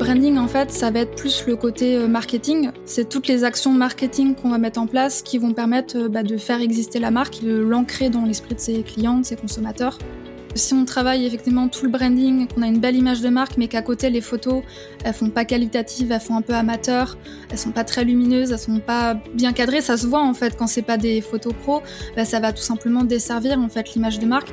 branding, en fait, ça va être plus le côté euh, marketing. C'est toutes les actions marketing qu'on va mettre en place qui vont permettre euh, bah, de faire exister la marque, de l'ancrer dans l'esprit de ses clients, de ses consommateurs. Si on travaille effectivement tout le branding, qu'on a une belle image de marque, mais qu'à côté les photos, elles font pas qualitatives, elles font un peu amateur, elles sont pas très lumineuses, elles sont pas bien cadrées, ça se voit en fait quand c'est pas des photos pro, bah, ça va tout simplement desservir en fait l'image de marque.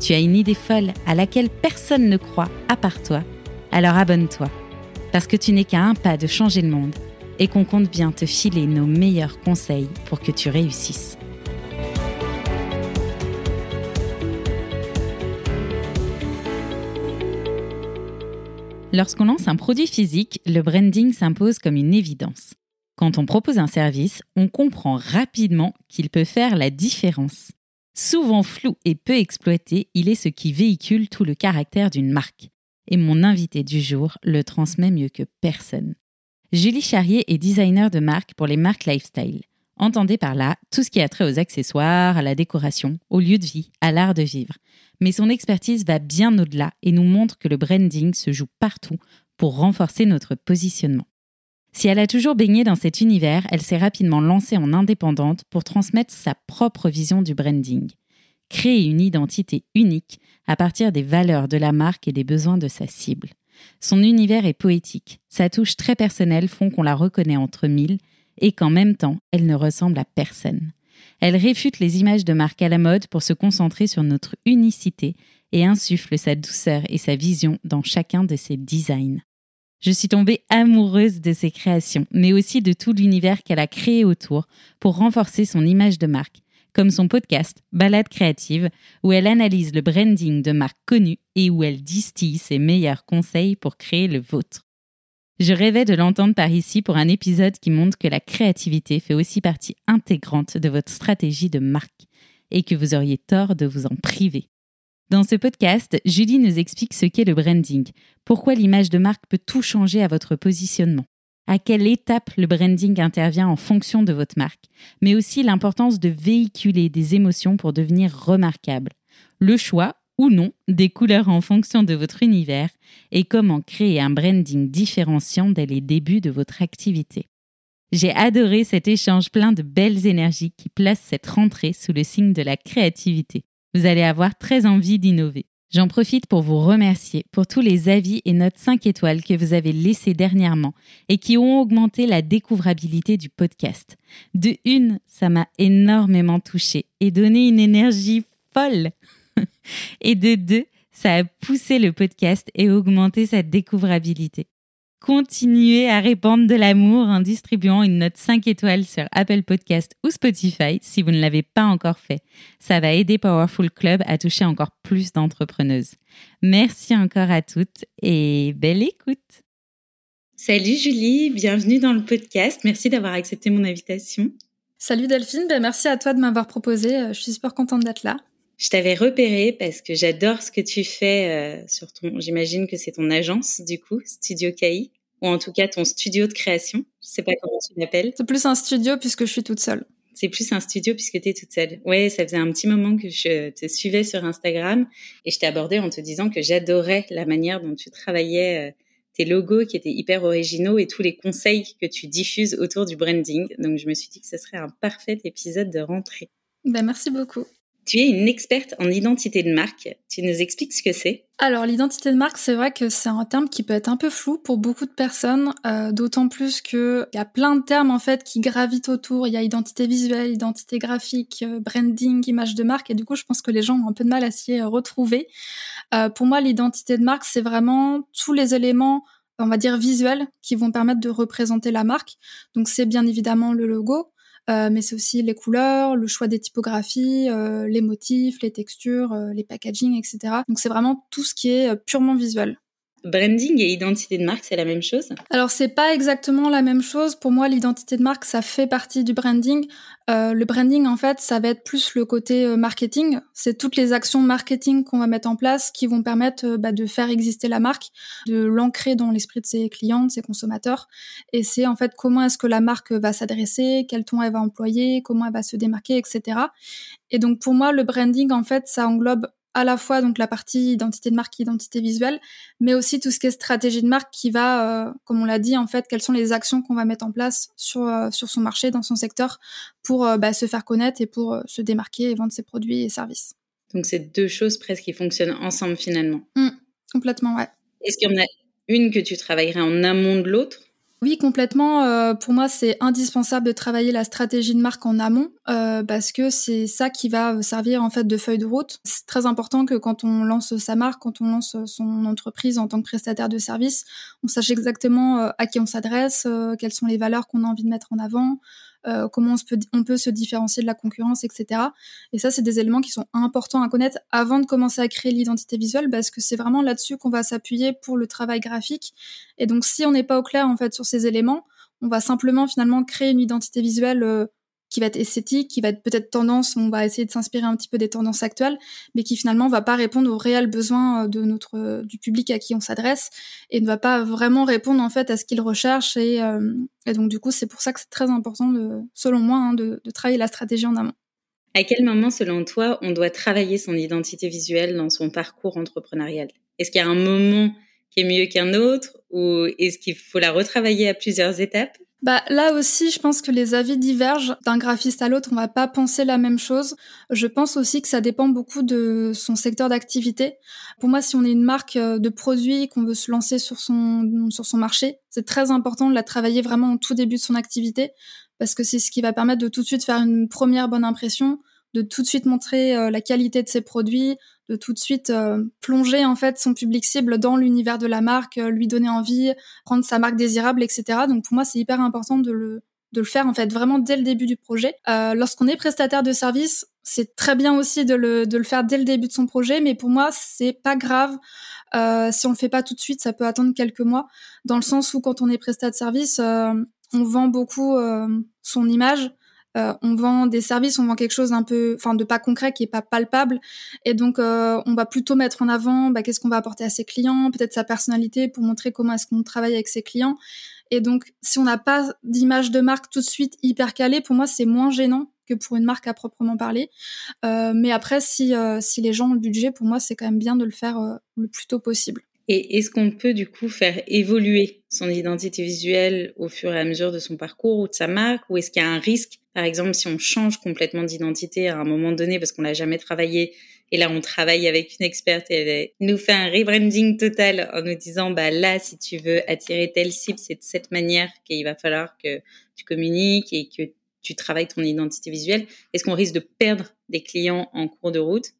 tu as une idée folle à laquelle personne ne croit à part toi, alors abonne-toi. Parce que tu n'es qu'à un pas de changer le monde et qu'on compte bien te filer nos meilleurs conseils pour que tu réussisses. Lorsqu'on lance un produit physique, le branding s'impose comme une évidence. Quand on propose un service, on comprend rapidement qu'il peut faire la différence. Souvent flou et peu exploité, il est ce qui véhicule tout le caractère d'une marque. Et mon invité du jour le transmet mieux que personne. Julie Charrier est designer de marque pour les marques lifestyle. Entendez par là tout ce qui a trait aux accessoires, à la décoration, au lieu de vie, à l'art de vivre. Mais son expertise va bien au-delà et nous montre que le branding se joue partout pour renforcer notre positionnement. Si elle a toujours baigné dans cet univers, elle s'est rapidement lancée en indépendante pour transmettre sa propre vision du branding. Créer une identité unique à partir des valeurs de la marque et des besoins de sa cible. Son univers est poétique, sa touche très personnelle font qu'on la reconnaît entre mille et qu'en même temps, elle ne ressemble à personne. Elle réfute les images de marque à la mode pour se concentrer sur notre unicité et insuffle sa douceur et sa vision dans chacun de ses designs. Je suis tombée amoureuse de ses créations, mais aussi de tout l'univers qu'elle a créé autour pour renforcer son image de marque, comme son podcast Balade créative, où elle analyse le branding de marques connues et où elle distille ses meilleurs conseils pour créer le vôtre. Je rêvais de l'entendre par ici pour un épisode qui montre que la créativité fait aussi partie intégrante de votre stratégie de marque et que vous auriez tort de vous en priver. Dans ce podcast, Julie nous explique ce qu'est le branding, pourquoi l'image de marque peut tout changer à votre positionnement, à quelle étape le branding intervient en fonction de votre marque, mais aussi l'importance de véhiculer des émotions pour devenir remarquable, le choix ou non des couleurs en fonction de votre univers et comment créer un branding différenciant dès les débuts de votre activité. J'ai adoré cet échange plein de belles énergies qui place cette rentrée sous le signe de la créativité. Vous allez avoir très envie d'innover. J'en profite pour vous remercier pour tous les avis et notes 5 étoiles que vous avez laissés dernièrement et qui ont augmenté la découvrabilité du podcast. De une, ça m'a énormément touché et donné une énergie folle. et de deux, ça a poussé le podcast et augmenté sa découvrabilité continuez à répandre de l'amour en distribuant une note 5 étoiles sur Apple Podcast ou Spotify si vous ne l'avez pas encore fait. Ça va aider Powerful Club à toucher encore plus d'entrepreneuses. Merci encore à toutes et belle écoute. Salut Julie, bienvenue dans le podcast. Merci d'avoir accepté mon invitation. Salut Delphine, ben merci à toi de m'avoir proposé. Euh, je suis super contente d'être là. Je t'avais repéré parce que j'adore ce que tu fais euh, sur ton. J'imagine que c'est ton agence du coup, Studio KI, ou en tout cas ton studio de création. Je sais pas comment tu l'appelles. C'est plus un studio puisque je suis toute seule. C'est plus un studio puisque tu es toute seule. Ouais, ça faisait un petit moment que je te suivais sur Instagram et je t'ai abordé en te disant que j'adorais la manière dont tu travaillais euh, tes logos qui étaient hyper originaux et tous les conseils que tu diffuses autour du branding. Donc je me suis dit que ce serait un parfait épisode de rentrée. Ben, merci beaucoup. Tu es une experte en identité de marque. Tu nous expliques ce que c'est? Alors l'identité de marque, c'est vrai que c'est un terme qui peut être un peu flou pour beaucoup de personnes, euh, d'autant plus qu'il y a plein de termes en fait qui gravitent autour. Il y a identité visuelle, identité graphique, euh, branding, image de marque, et du coup je pense que les gens ont un peu de mal à s'y retrouver. Euh, pour moi, l'identité de marque, c'est vraiment tous les éléments on va dire visuels qui vont permettre de représenter la marque. Donc c'est bien évidemment le logo, euh, mais c'est aussi les couleurs, le choix des typographies, euh, les motifs, les textures, euh, les packaging, etc. Donc c'est vraiment tout ce qui est purement visuel. Branding et identité de marque, c'est la même chose? Alors, c'est pas exactement la même chose. Pour moi, l'identité de marque, ça fait partie du branding. Euh, le branding, en fait, ça va être plus le côté euh, marketing. C'est toutes les actions marketing qu'on va mettre en place qui vont permettre euh, bah, de faire exister la marque, de l'ancrer dans l'esprit de ses clients, de ses consommateurs. Et c'est en fait comment est-ce que la marque va s'adresser, quel ton elle va employer, comment elle va se démarquer, etc. Et donc, pour moi, le branding, en fait, ça englobe à la fois donc la partie identité de marque, identité visuelle, mais aussi tout ce qui est stratégie de marque qui va, euh, comme on l'a dit, en fait, quelles sont les actions qu'on va mettre en place sur euh, sur son marché, dans son secteur, pour euh, bah, se faire connaître et pour se démarquer et vendre ses produits et services. Donc c'est deux choses presque qui fonctionnent ensemble finalement. Mmh, complètement, ouais. Est-ce qu'il y en a une que tu travaillerais en amont de l'autre? Oui, complètement. Euh, pour moi, c'est indispensable de travailler la stratégie de marque en amont euh, parce que c'est ça qui va servir en fait de feuille de route. C'est très important que quand on lance sa marque, quand on lance son entreprise en tant que prestataire de service, on sache exactement euh, à qui on s'adresse, quelles sont les valeurs qu'on a envie de mettre en avant, euh, comment on, peut, on peut se différencier de la concurrence, etc. Et ça, c'est des éléments qui sont importants à connaître avant de commencer à créer l'identité visuelle, parce que c'est vraiment là-dessus qu'on va s'appuyer pour le travail graphique. Et donc, si on n'est pas au clair en fait sur ces éléments, on va simplement finalement créer une identité visuelle euh, qui va être esthétique, qui va être peut-être tendance, on va essayer de s'inspirer un petit peu des tendances actuelles, mais qui finalement va pas répondre aux réels besoins euh, de notre euh, du public à qui on s'adresse et ne va pas vraiment répondre en fait à ce qu'il recherche et, euh, et, donc du coup c'est pour ça que c'est très important de, selon moi hein, de travailler la stratégie en amont. À quel moment selon toi on doit travailler son identité visuelle dans son parcours entrepreneurial? Est-ce qu'il y a un moment qui est mieux qu'un autre ou est-ce qu'il faut la retravailler à plusieurs étapes? Bah là aussi, je pense que les avis divergent d'un graphiste à l'autre. On va pas penser la même chose. Je pense aussi que ça dépend beaucoup de son secteur d'activité. Pour moi, si on est une marque euh, de produits qu'on veut se lancer sur son sur son marché, c'est très important de la travailler vraiment au tout début de son activité parce que c'est ce qui va permettre de tout de suite faire une première bonne impression, de tout de suite montrer euh, la qualité de ses produits, de tout de suite euh, plonger en fait son public cible dans l'univers de la marque, euh, lui donner envie, rendre sa marque désirable, etc. Donc pour moi c'est hyper important de le de le faire en fait vraiment dès le début du projet. Euh, Lorsqu'on est prestataire de service, c'est très bien aussi de le, de le faire dès le début de son projet, mais pour moi c'est pas grave euh, si on le fait pas tout de suite, ça peut attendre quelques mois, dans le sens où quand on est prestataire de service, on vend beaucoup son image, euh, on vend des services, on vend quelque chose d'un peu, enfin de pas concret, qui est pas palpable, et donc euh, on va plutôt mettre en avant bah, qu'est-ce qu'on va apporter à ses clients, peut-être sa personnalité pour montrer comment est-ce qu'on travaille avec ses clients. Et donc si on n'a pas d'image de marque tout de suite hyper calée, pour moi c'est moins gênant que pour une marque à proprement parler. Euh, mais après, si, si les gens ont le budget, pour moi, c'est quand même bien de le faire le plus tôt possible. Et est-ce qu'on peut du coup faire évoluer son identité visuelle au fur et à mesure de son parcours ou de sa marque? Ou est-ce qu'il y a un risque, par exemple, si on change complètement d'identité à un moment donné parce qu'on l'a jamais travaillé et là on travaille avec une experte et elle nous fait un rebranding total en nous disant bah là si tu veux attirer telle cible c'est de cette manière qu'il va falloir que tu communiques et que tu travailles ton identité visuelle. Est-ce qu'on risque de perdre des clients en cours de route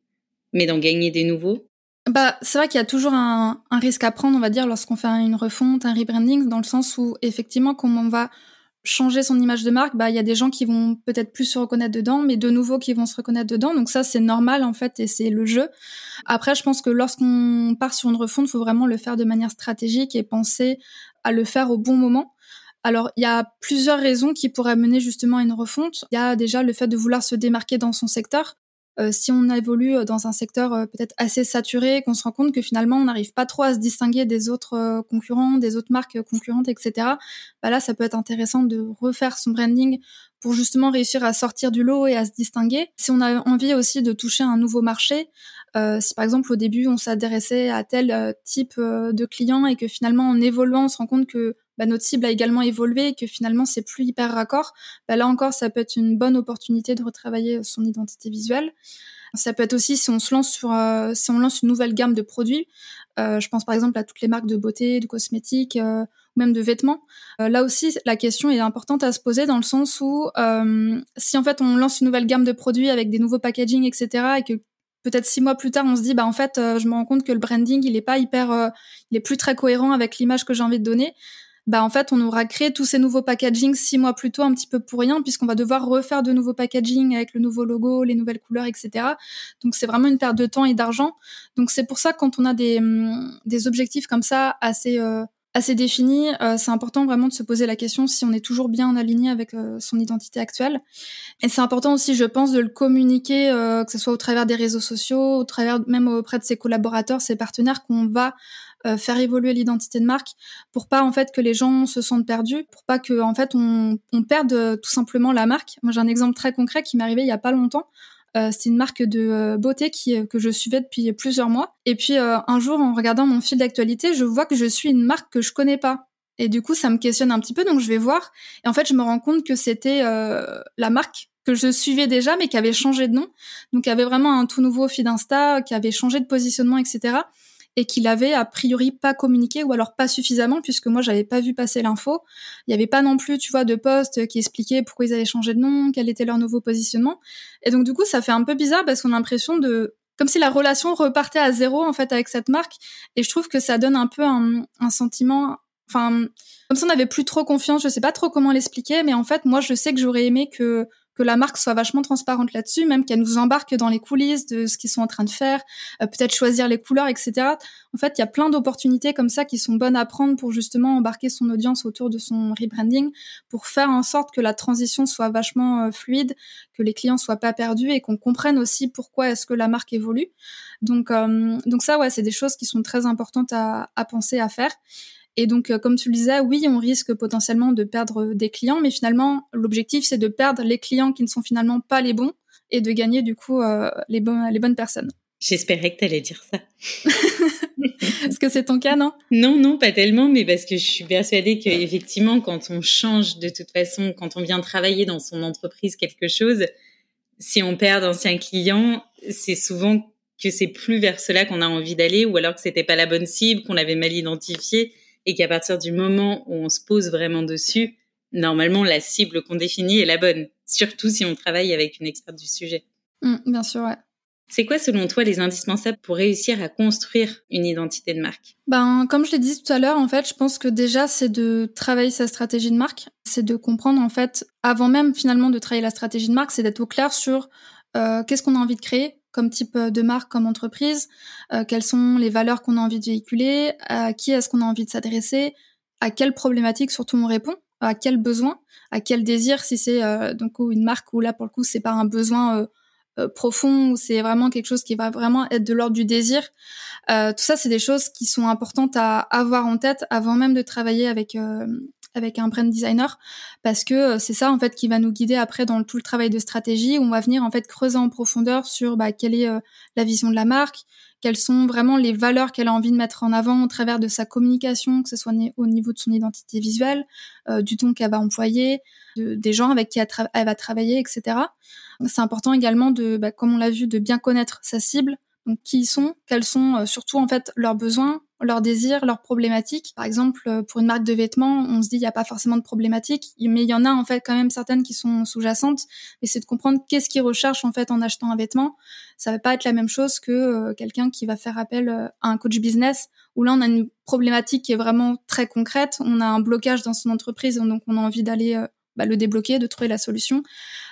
mais d'en gagner des nouveaux? Bah, c'est vrai qu'il y a toujours un, risque à prendre, on va dire, lorsqu'on fait une refonte, un rebranding, dans le sens où, effectivement, comme on va changer son image de marque, bah, il y a des gens qui vont peut-être plus se reconnaître dedans, mais de nouveaux qui vont se reconnaître dedans. Donc ça, c'est normal, en fait, et c'est le jeu. Après, je pense que lorsqu'on part sur une refonte, faut vraiment le faire de manière stratégique et penser à le faire au bon moment. Alors, il y a plusieurs raisons qui pourraient mener justement à une refonte. Il y a déjà le fait de vouloir se démarquer dans son secteur. Euh, si on évolue euh, dans un secteur euh, peut-être assez saturé, qu'on se rend compte que finalement on n'arrive pas trop à se distinguer des autres concurrents, des autres marques concurrentes, etc. Bah là, ça peut être intéressant de refaire son branding pour justement réussir à sortir du lot et à se distinguer. Si on a envie aussi de toucher un nouveau marché, euh, si par exemple au début on s'adressait à tel type de client et que finalement en évoluant on se rend compte que bah, notre cible a également évolué et que finalement c'est plus hyper raccord, bah, là encore ça peut être une bonne opportunité de retravailler son identité visuelle. Ça peut être aussi si on se lance sur, euh, si on lance une nouvelle gamme de produits. Euh, je pense par exemple à toutes les marques de beauté, de cosmétiques, euh, ou même de vêtements. Euh, là aussi, la question est importante à se poser dans le sens où euh, si en fait on lance une nouvelle gamme de produits avec des nouveaux packaging, etc., et que peut-être six mois plus tard, on se dit bah en fait, je me rends compte que le branding il est pas hyper, il est plus très cohérent avec l'image que j'ai envie de donner bah en fait on aura créé tous ces nouveaux packaging six mois plus tôt un petit peu pour rien puisqu'on va devoir refaire de nouveaux packaging avec le nouveau logo, les nouvelles couleurs, etc. Donc c'est vraiment une perte de temps et d'argent. Donc c'est pour ça quand on a des, hum, des objectifs comme ça assez euh, assez défini, euh, c'est important vraiment de se poser la question si on est toujours bien en aligné avec euh, son identité actuelle. Et c'est important aussi, je pense, de le communiquer, euh, que ce soit au travers des réseaux sociaux, au travers même auprès de ses collaborateurs, ses partenaires, qu'on va faire évoluer l'identité de marque pour pas en fait que les gens se sentent perdus, pour pas que en fait on, on perde tout simplement la marque. Moi j'ai un exemple très concret qui m'est arrivé il y a pas longtemps. Euh, c'est une marque de euh, beauté qui, euh, que je suivais depuis plusieurs mois. Et puis un jour, en regardant mon fil d'actualité, je vois que je suis une marque que je connais pas. Et du coup, ça me questionne un petit peu, donc je vais voir. Et en fait, je me rends compte que c'était la marque que je suivais déjà, mais qui avait changé de nom. Donc, y avait vraiment un tout nouveau feed Insta, qui avait changé de positionnement, etc et qu'il avait a priori pas communiqué ou alors pas suffisamment puisque moi j'avais pas vu passer l'info. Il y avait pas non plus, tu vois, de post qui expliquait pourquoi ils avaient changé de nom, quel était leur nouveau positionnement. Et donc du coup, ça fait un peu bizarre parce qu'on a l'impression de comme si la relation repartait à zéro en fait avec cette marque et je trouve que ça donne un peu un, un sentiment enfin comme si on n'avait plus trop confiance, je sais pas trop comment l'expliquer mais en fait moi je sais que j'aurais aimé que que la marque soit vachement transparente là-dessus, même qu'elle nous embarque dans les coulisses de ce qu'ils sont en train de faire, euh, peut-être choisir les couleurs, etc. En fait, il y a plein d'opportunités comme ça qui sont bonnes à prendre pour justement embarquer son audience autour de son rebranding, pour faire en sorte que la transition soit vachement euh, fluide, que les clients soient pas perdus et qu'on comprenne aussi pourquoi est-ce que la marque évolue. Donc, euh, donc ça, ouais, c'est des choses qui sont très importantes à, à penser à faire. Et donc, euh, comme tu le disais, oui, on risque potentiellement de perdre des clients, mais finalement, l'objectif, c'est de perdre les clients qui ne sont finalement pas les bons et de gagner du coup euh, les, les bonnes personnes. J'espérais que tu allais dire ça. Est-ce que c'est ton cas, non? Non, non, pas tellement, mais parce que je suis persuadée qu'effectivement, quand on change de toute façon, quand on vient travailler dans son entreprise quelque chose, si on perd d'anciens clients, c'est souvent que c'est plus vers cela qu'on a envie d'aller, ou alors que c'était pas la bonne cible, qu'on l'avait mal identifié et qu'à partir du moment où on se pose vraiment dessus, normalement la cible qu'on définit est la bonne, surtout si on travaille avec une experte du sujet. Mmh, bien sûr, ouais. C'est quoi selon toi les indispensables pour réussir à construire une identité de marque? Ben comme je l'ai dit tout à l'heure en fait, je pense que déjà c'est de travailler sa stratégie de marque, c'est de comprendre en fait avant même finalement de travailler la stratégie de marque, c'est d'être au clair sur euh, qu'est-ce qu'on a envie de créer, type euh, de marque, comme entreprise, euh, quelles sont les valeurs qu'on a envie de véhiculer, à qui est-ce qu'on a envie de s'adresser, à quelles problématiques surtout on répond, à quel besoin, à quel désir, si c'est euh, donc une marque où là pour le coup c'est pas un besoin profond ou c'est vraiment quelque chose qui va vraiment être de l'ordre du désir. tout ça c'est des choses qui sont importantes à avoir en tête avant même de travailler avec avec un brand designer parce que euh, c'est ça en fait qui va nous guider après dans tout le travail de stratégie où on va venir en fait creuser en profondeur sur bah, quelle est euh, la vision de la marque, quelles sont vraiment les valeurs qu'elle a envie de mettre en avant au travers de sa communication, que ce soit au niveau de son identité visuelle, euh, du ton qu'elle va employer, des gens avec qui elle, va travailler, etc. C'est important également de, bah, comme on l'a vu, de bien connaître sa cible, donc qui ils sont, quels sont surtout en fait leurs besoins, leurs désirs, leurs problématiques. Par exemple, euh, pour une marque de vêtements, on se dit il n'y a pas forcément de problématiques, mais il y en a en fait quand même certaines qui sont sous-jacentes. Et c'est de comprendre qu'est-ce qu'ils recherchent en fait en achetant un vêtement. Ça va pas être la même chose que euh, quelqu'un qui va faire appel euh, à un coach business où là on a une problématique qui est vraiment très concrète. On a un blocage dans son entreprise, donc on a envie d'aller bah, le débloquer, de trouver la solution.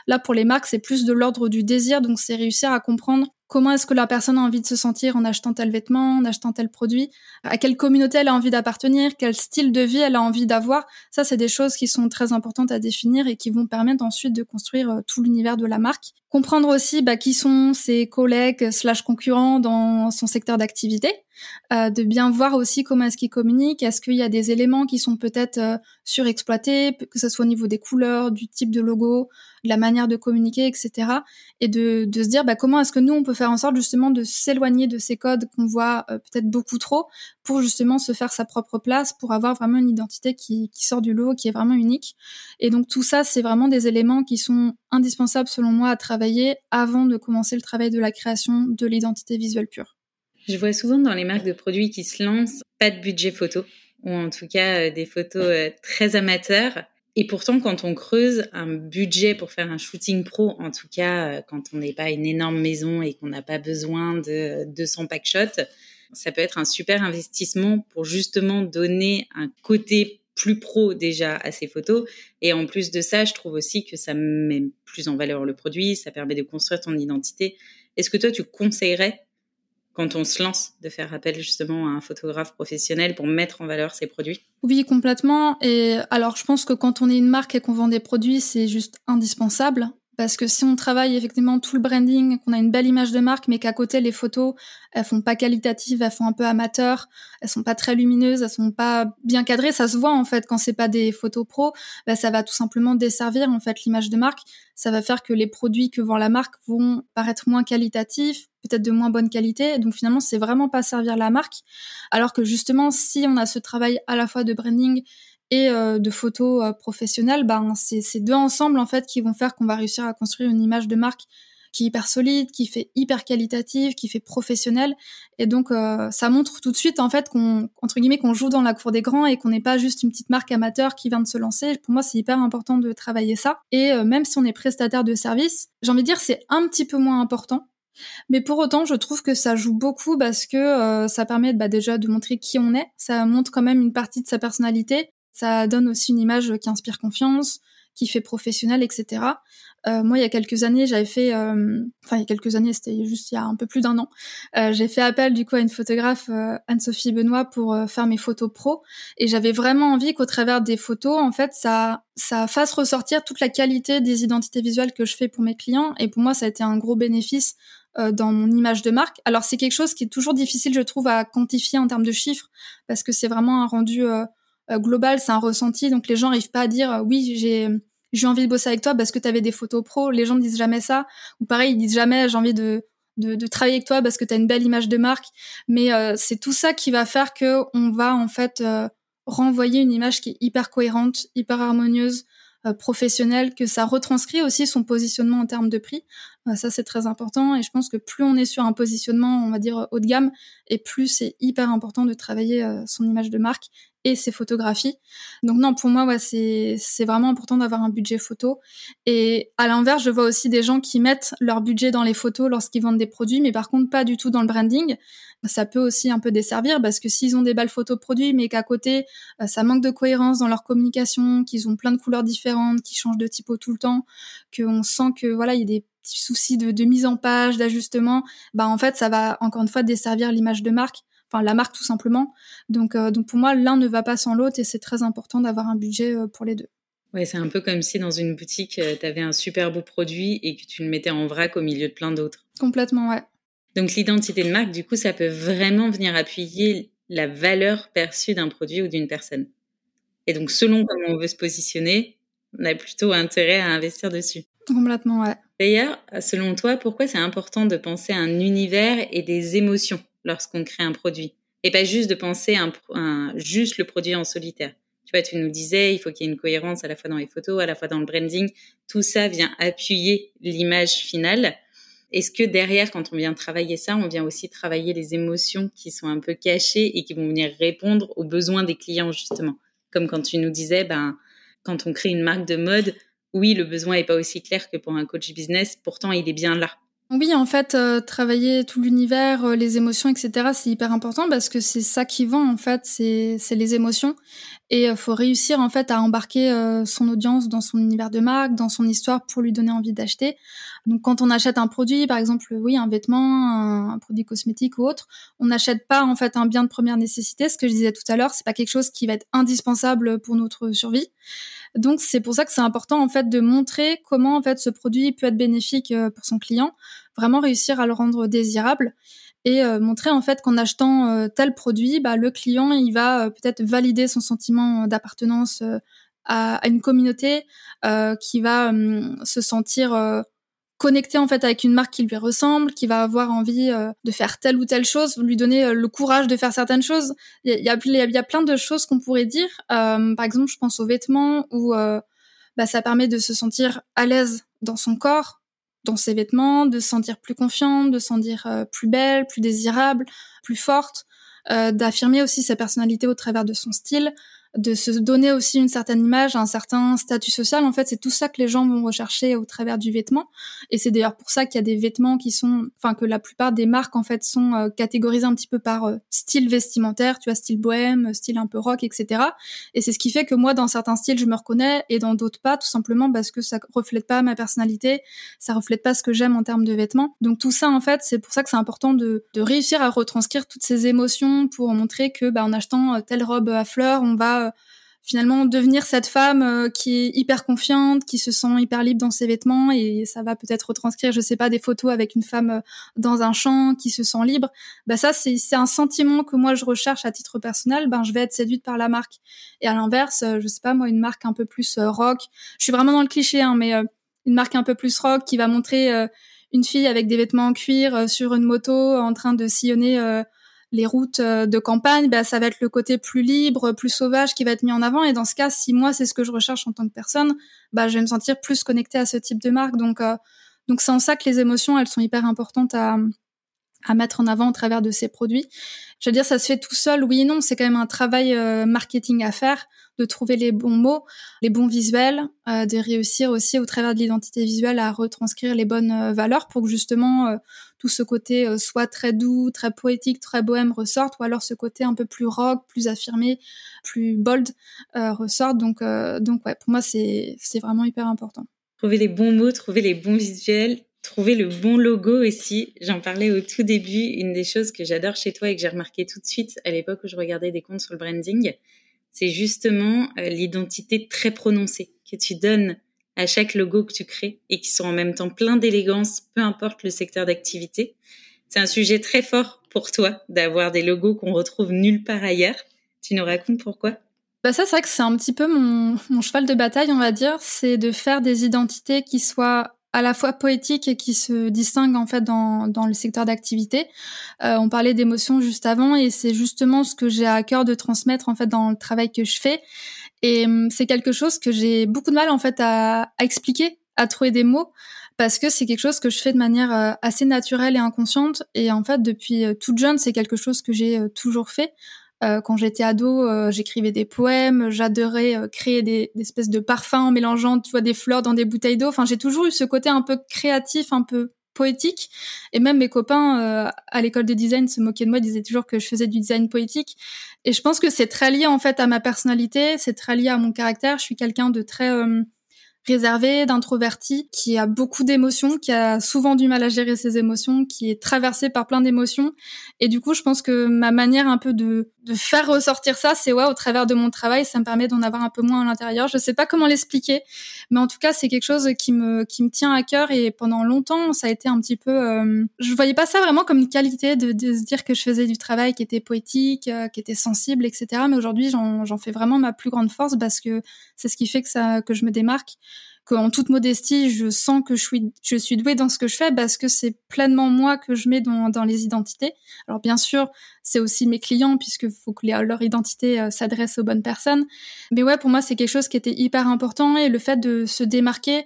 Là, pour les marques, c'est plus de l'ordre du désir, donc c'est réussir à comprendre comment est-ce que la personne a envie de se sentir en achetant tel vêtement, en achetant tel produit, à quelle communauté elle a envie d'appartenir, quel style de vie elle a envie d'avoir? Ça, c'est des choses qui sont très importantes à définir et qui vont permettre ensuite de construire euh, tout l'univers de la marque. Comprendre aussi bah, qui sont ses collègues slash concurrents dans son secteur d'activité, euh, de bien voir aussi comment est-ce qu'ils communiquent, est-ce qu'il y a des éléments qui sont peut-être euh, surexploités, que ce soit au niveau des couleurs, du type de logo, de la manière de communiquer, etc. Et de, de se dire bah, comment est-ce que nous, on peut faire en sorte justement de s'éloigner de ces codes qu'on voit euh, peut-être beaucoup trop pour justement se faire sa propre place, pour avoir vraiment une identité qui, qui sort du lot, qui est vraiment unique. Et donc tout ça, c'est vraiment des éléments qui sont indispensables selon moi à travailler avant de commencer le travail de la création de l'identité visuelle pure. Je vois souvent dans les marques de produits qui se lancent pas de budget photo, ou en tout cas euh, des photos euh, très amateurs. Et pourtant, quand on creuse un budget pour faire un shooting pro, en tout cas euh, quand on n'est pas une énorme maison et qu'on n'a pas besoin de 200 pack shots, ça peut être un super investissement pour justement donner un côté plus pro déjà à ses photos. Et en plus de ça, je trouve aussi que ça met plus en valeur le produit, ça permet de construire ton identité. Est-ce que toi, tu conseillerais quand on se lance de faire appel justement à un photographe professionnel pour mettre en valeur ses produits Oui, complètement. Et alors, je pense que quand on est une marque et qu'on vend des produits, c'est juste indispensable. Parce que si on travaille effectivement tout le branding, qu'on a une belle image de marque, mais qu'à côté les photos, elles font pas qualitatives, elles font un peu amateur, elles sont pas très lumineuses, elles sont pas bien cadrées, ça se voit en fait quand c'est pas des photos pro, bah, ça va tout simplement desservir en fait l'image de marque. Ça va faire que les produits que vend la marque vont paraître moins qualitatifs, peut-être de moins bonne qualité. Donc finalement, c'est vraiment pas servir la marque. Alors que justement, si on a ce travail à la fois de branding et euh, de photos euh, professionnelles, ben c'est ces deux ensemble en fait qui vont faire qu'on va réussir à construire une image de marque qui est hyper solide, qui fait hyper qualitative, qui fait professionnel. Et donc euh, ça montre tout de suite en fait qu'on entre guillemets qu'on joue dans la cour des grands et qu'on n'est pas juste une petite marque amateur qui vient de se lancer. Pour moi, c'est hyper important de travailler ça. Et même si on est prestataire de service, j'ai envie de dire c'est un petit peu moins important. Mais pour autant, je trouve que ça joue beaucoup parce que ça permet bah, déjà de montrer qui on est. Ça montre quand même une partie de sa personnalité. Ça donne aussi une image qui inspire confiance, qui fait professionnel, etc. Euh, moi, il y a quelques années, j'avais fait, euh, enfin il y a quelques années, c'était juste il y a un peu plus d'un an, euh, j'ai fait appel du coup à une photographe Anne-Sophie Benoît pour faire mes photos pro, et j'avais vraiment envie qu'au travers des photos, en fait, ça ça fasse ressortir toute la qualité des identités visuelles que je fais pour mes clients, et pour moi, ça a été un gros bénéfice dans mon image de marque. Alors c'est quelque chose qui est toujours difficile, je trouve, à quantifier en termes de chiffres, parce que c'est vraiment un rendu global, c'est un ressenti. Donc les gens n'arrivent pas à dire euh, oui, j'ai j'ai envie de bosser avec toi parce que tu avais des photos pro. Les gens disent jamais ça. Ou pareil, ils disent jamais j'ai envie de, de, travailler avec toi parce que tu as une belle image de marque. Mais euh, c'est tout ça qui va faire que on va en fait renvoyer une image qui est hyper cohérente, hyper harmonieuse, professionnelle, que ça retranscrit aussi son positionnement en termes de prix. ça c'est très important et je pense que plus on est sur un positionnement, on va dire haut de gamme, et plus c'est hyper important de travailler son image de marque et ses photographies. Donc non, pour moi, ouais, c'est vraiment important d'avoir un budget photo. Et à l'inverse, je vois aussi des gens qui mettent leur budget dans les photos lorsqu'ils vendent des produits, mais par contre pas du tout dans le branding. Ça peut aussi un peu desservir parce que s'ils ont des belles photos produits, mais qu'à côté euh, ça manque de cohérence dans leur communication, qu'ils ont plein de couleurs différentes, qu'ils changent de typo tout le temps, qu'on sent que voilà il y a des petits soucis de, de mise en page, d'ajustement, bah en fait ça va encore une fois desservir l'image de marque enfin la marque tout simplement. Donc, euh, donc pour moi, l'un ne va pas sans l'autre et c'est très important d'avoir un budget euh, pour les deux. Ouais, c'est un peu comme si dans une boutique, euh, tu avais un super beau produit et que tu le mettais en vrac au milieu de plein d'autres. Complètement, ouais. Donc l'identité de marque, du coup, ça peut vraiment venir appuyer la valeur perçue d'un produit ou d'une personne. Et donc selon comment on veut se positionner, on a plutôt intérêt à investir dessus. Complètement, ouais. D'ailleurs, selon toi, pourquoi c'est important de penser à un univers et des émotions? Lorsqu'on crée un produit et pas juste de penser juste le produit en solitaire. Tu vois, tu nous disais, il faut qu'il y ait une cohérence à la fois dans les photos, à la fois dans le branding. Tout ça vient appuyer l'image finale. Est-ce que derrière, quand on vient travailler ça, on vient aussi travailler les émotions qui sont un peu cachées et qui vont venir répondre aux besoins des clients, justement? Comme quand tu nous disais, ben, quand on crée une marque de mode, oui, le besoin n'est pas aussi clair que pour un coach business, pourtant il est bien là. Oui, en fait, euh, travailler tout l'univers, euh, les émotions, etc., c'est hyper important parce que c'est ça qui vend, en fait, c'est les émotions. Et il euh, faut réussir, en fait, à embarquer son audience dans son univers de marque, dans son histoire pour lui donner envie d'acheter. Donc, quand on achète un produit, par exemple, oui, un vêtement, un, un produit cosmétique ou autre, on n'achète pas, en fait, un bien de première nécessité. Ce que je disais tout à l'heure, c'est pas quelque chose qui va être indispensable pour notre survie. Donc c'est pour ça que c'est important en fait de montrer comment en fait ce produit peut être bénéfique euh, pour son client, vraiment réussir à le rendre désirable et euh, montrer en fait qu'en achetant euh, tel produit, bah, le client il va peut-être valider son sentiment d'appartenance à, une communauté, qui va se sentir connecter en fait avec une marque qui lui ressemble, qui va avoir envie euh, de faire telle ou telle chose, lui donner euh, le courage de faire certaines choses. Il y a, y, y a, plein de choses qu'on pourrait dire. Euh, par exemple, je pense aux vêtements où bah, ça permet de se sentir à l'aise dans son corps, dans ses vêtements, de se sentir plus confiante, de se sentir plus belle, plus désirable, plus forte, d'affirmer aussi sa personnalité au travers de son style. De se donner aussi une certaine image, un certain statut social. En fait, c'est tout ça que les gens vont rechercher au travers du vêtement. Et c'est d'ailleurs pour ça qu'il y a des vêtements qui sont, enfin que la plupart des marques en fait sont euh, catégorisées un petit peu par euh, style vestimentaire, tu vois, style bohème, style un peu rock, etc. Et c'est ce qui fait que moi, dans certains styles, je me reconnais et dans d'autres pas, tout simplement parce que ça reflète pas ma personnalité, ça reflète pas ce que j'aime en termes de vêtements. Donc tout ça, en fait, c'est pour ça que c'est important de, de réussir à retranscrire toutes ces émotions pour montrer que, bah, en achetant euh, telle robe à fleurs, on va finalement devenir cette femme euh, qui est hyper confiante, qui se sent hyper libre dans ses vêtements et ça va peut-être retranscrire, je sais pas, des photos avec une femme euh, dans un champ qui se sent libre. Bah ça c'est un sentiment que moi je recherche à titre personnel. Ben je vais être séduite par la marque. Et à l'inverse, euh, je sais pas moi une marque un peu plus rock. Je suis vraiment dans le cliché hein, mais une marque un peu plus rock qui va montrer une fille avec des vêtements en cuir sur une moto en train de sillonner les routes euh, de campagne, bah, ça va être le côté plus libre, plus sauvage qui va être mis en avant. Et dans ce cas, si moi c'est ce que je recherche en tant que personne, bah, je vais me sentir plus connectée à ce type de marque. Donc, euh, donc c'est en ça que les émotions, elles sont hyper importantes à, à mettre en avant au travers de ces produits. Je veux dire, ça se fait tout seul, oui et non. C'est quand même un travail euh, marketing à faire, de trouver les bons mots, les bons visuels, euh, de réussir aussi au travers de l'identité visuelle à retranscrire les bonnes euh, valeurs pour que justement tout ce côté soit très doux, très poétique, très bohème ressorte, ou alors ce côté un peu plus rock, plus affirmé, plus bold ressorte. Donc, donc ouais, pour moi c'est vraiment hyper important. Trouver les bons mots, trouver les bons visuels, trouver le bon logo aussi. J'en parlais au tout début. Une des choses que j'adore chez toi et que j'ai remarqué tout de suite à l'époque où je regardais des comptes sur le branding, c'est justement euh, l'identité très prononcée que tu donnes à chaque logo que tu crées et qui sont en même temps plein d'élégance, peu importe le secteur d'activité. C'est un sujet très fort pour toi d'avoir des logos qu'on retrouve nulle part ailleurs. Tu nous racontes pourquoi? Bah ça, c'est vrai que c'est un petit peu mon, mon cheval de bataille, on va dire, c'est de faire des identités qui soient à la fois poétique et qui se distingue en fait dans, dans le secteur d'activité. Euh, on parlait d'émotions juste avant et c'est justement ce que j'ai à cœur de transmettre en fait dans le travail que je fais. Et hum, c'est quelque chose que j'ai beaucoup de mal en fait à, à expliquer, à trouver des mots parce que c'est quelque chose que je fais de manière euh, assez naturelle et inconsciente et en fait depuis euh, toute jeune c'est quelque chose que j'ai toujours fait euh, quand j'étais ado, euh, j'écrivais des poèmes, j'adorais euh, créer des, espèces de parfums en mélangeant, tu vois, des fleurs dans des bouteilles d'eau. Enfin, j'ai toujours eu ce côté un peu créatif, un peu poétique. Et même mes copains à l'école de design se moquaient de moi, disaient toujours que je faisais du design poétique. Et je pense que c'est très lié en fait à ma personnalité, c'est très lié à mon caractère. Je suis quelqu'un de très réservé, d'introverti, qui a beaucoup d'émotions, qui a souvent du mal à gérer ses émotions, qui est traversé par plein d'émotions. Et du coup, je pense que ma manière un peu de, de faire ressortir ça, c'est ouais, au travers de mon travail, ça me permet d'en avoir un peu moins à l'intérieur. Je sais pas comment l'expliquer, mais en tout cas, c'est quelque chose qui me qui me tient à cœur et pendant longtemps, ça a été un petit peu. Euh, je voyais pas ça vraiment comme une qualité de, de, se dire que je faisais du travail qui était poétique, euh, qui était sensible, etc. Mais aujourd'hui, j'en fais vraiment ma plus grande force parce que c'est ce qui fait que ça que je me démarque qu'en toute modestie, je sens que je suis, je suis douée dans ce que je fais parce que c'est pleinement moi que je mets dans, dans les identités. Alors bien sûr, c'est aussi mes clients puisque faut que leur identité euh, s'adresse aux bonnes personnes. Mais ouais, pour moi, c'est quelque chose qui était hyper important et le fait de se démarquer,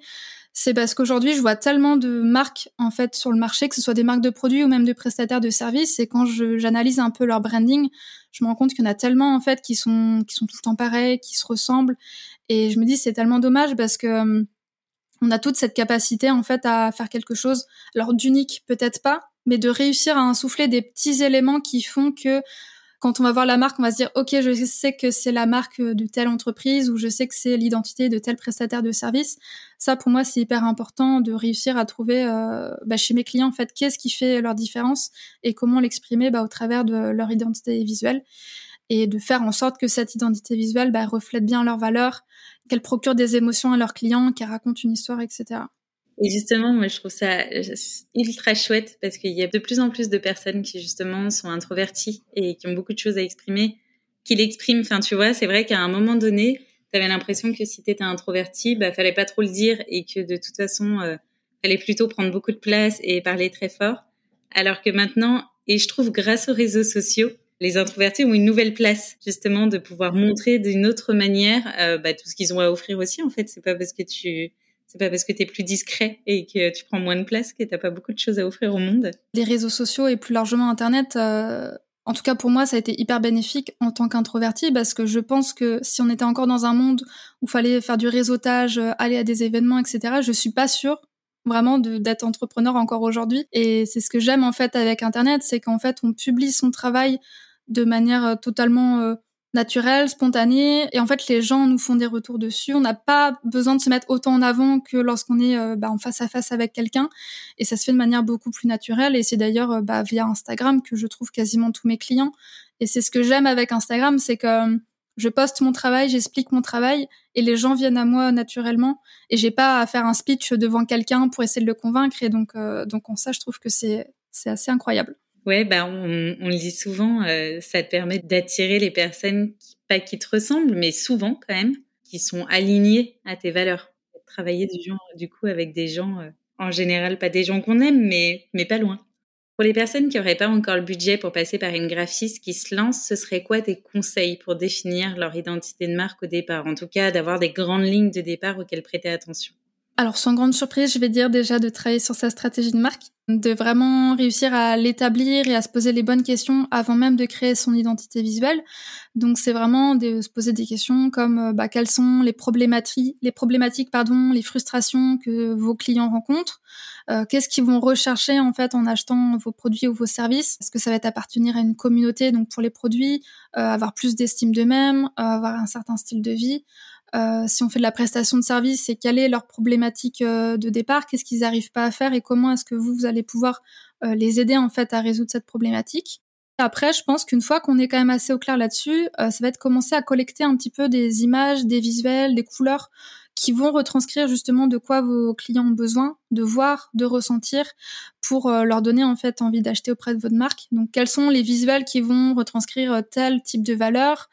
c'est parce qu'aujourd'hui, je vois tellement de marques en fait sur le marché, que ce soit des marques de produits ou même de prestataires de services. Et quand j'analyse un peu leur branding, je me rends compte qu'il y en a tellement en fait qui sont qui sont tout le temps pareils, qui se ressemblent. Et je me dis c'est tellement dommage parce que euh, on a toute cette capacité en fait à faire quelque chose, alors d'unique peut-être pas, mais de réussir à insouffler des petits éléments qui font que quand on va voir la marque, on va se dire ok, je sais que c'est la marque de telle entreprise ou je sais que c'est l'identité de tel prestataire de service. Ça, pour moi, c'est hyper important de réussir à trouver euh, bah, chez mes clients en fait qu'est-ce qui fait leur différence et comment l'exprimer bah, au travers de leur identité visuelle et de faire en sorte que cette identité visuelle bah, reflète bien leurs valeurs, qu'elle procure des émotions à leurs clients, qu'elle raconte une histoire, etc. Et justement, moi, je trouve ça ultra chouette parce qu'il y a de plus en plus de personnes qui, justement, sont introverties et qui ont beaucoup de choses à exprimer, qui l'expriment. Enfin, tu vois, c'est vrai qu'à un moment donné, tu avais l'impression que si tu étais introverti, bah, fallait pas trop le dire et que de toute façon, euh, fallait plutôt prendre beaucoup de place et parler très fort. Alors que maintenant, et je trouve grâce aux réseaux sociaux, les introvertis ont une nouvelle place, justement, de pouvoir montrer d'une autre manière euh, bah, tout ce qu'ils ont à offrir aussi. En fait, c'est pas parce que tu c'est pas parce que tu es plus discret et que tu prends moins de place que t'as pas beaucoup de choses à offrir au monde. Les réseaux sociaux et plus largement Internet, euh, en tout cas pour moi, ça a été hyper bénéfique en tant qu'introverti parce que je pense que si on était encore dans un monde où fallait faire du réseautage, euh, aller à des événements, etc., je suis pas sûre vraiment d'être entrepreneur encore aujourd'hui. Et c'est ce que j'aime en fait avec Internet, c'est qu'en fait on publie son travail de manière euh, totalement euh, naturelle, spontanée. Et en fait, les gens nous font des retours dessus. On n'a pas besoin de se mettre autant en avant que lorsqu'on est euh, bah, en face à face avec quelqu'un. Et ça se fait de manière beaucoup plus naturelle. Et c'est d'ailleurs bah, via Instagram que je trouve quasiment tous mes clients. Et c'est ce que j'aime avec Instagram, c'est que je poste mon travail, j'explique mon travail et les gens viennent à moi naturellement et j'ai pas à faire un speech devant quelqu'un pour essayer de le convaincre et donc donc en ça je trouve que c'est c'est assez incroyable. Ouais, bah on, le dit souvent, euh, ça te permet d'attirer les personnes qui, pas qui te ressemblent, mais souvent quand même, qui sont alignées à tes valeurs. Travailler du, genre, du coup avec des gens, euh, en général pas des gens qu'on aime, mais, mais pas loin. Pour les personnes qui n'auraient pas encore le budget pour passer par une graphiste qui se lance, ce serait quoi tes conseils pour définir leur identité de marque au départ? En tout cas, d'avoir des grandes lignes de départ auxquelles prêter attention. Alors sans grande surprise, je vais dire déjà de travailler sur sa stratégie de marque, de vraiment réussir à l'établir et à se poser les bonnes questions avant même de créer son identité visuelle. Donc c'est vraiment de se poser des questions comme euh, bah, quelles sont les problématiques, les problématiques pardon, les frustrations que vos clients rencontrent, euh, qu'est-ce qu'ils vont rechercher en fait en achetant vos produits ou vos services? Est-ce que ça va être appartenir à une communauté donc pour les produits, euh, avoir plus d'estime d'eux-mêmes, avoir un certain style de vie? Euh, si on fait de la prestation de service, c'est quelle est leur problématique euh, de départ, qu'est-ce qu'ils n'arrivent pas à faire? Et comment est-ce que vous, vous allez pouvoir euh, les aider en fait à résoudre cette problématique? Après, je pense qu'une fois qu'on est quand même assez au clair là-dessus, ça va être commencer à collecter un petit peu des images, des visuels, des couleurs qui vont retranscrire justement de quoi vos clients ont besoin de voir, de ressentir pour leur donner en fait envie d'acheter auprès de votre marque. Donc quels sont les visuels qui vont retranscrire tel type de valeur?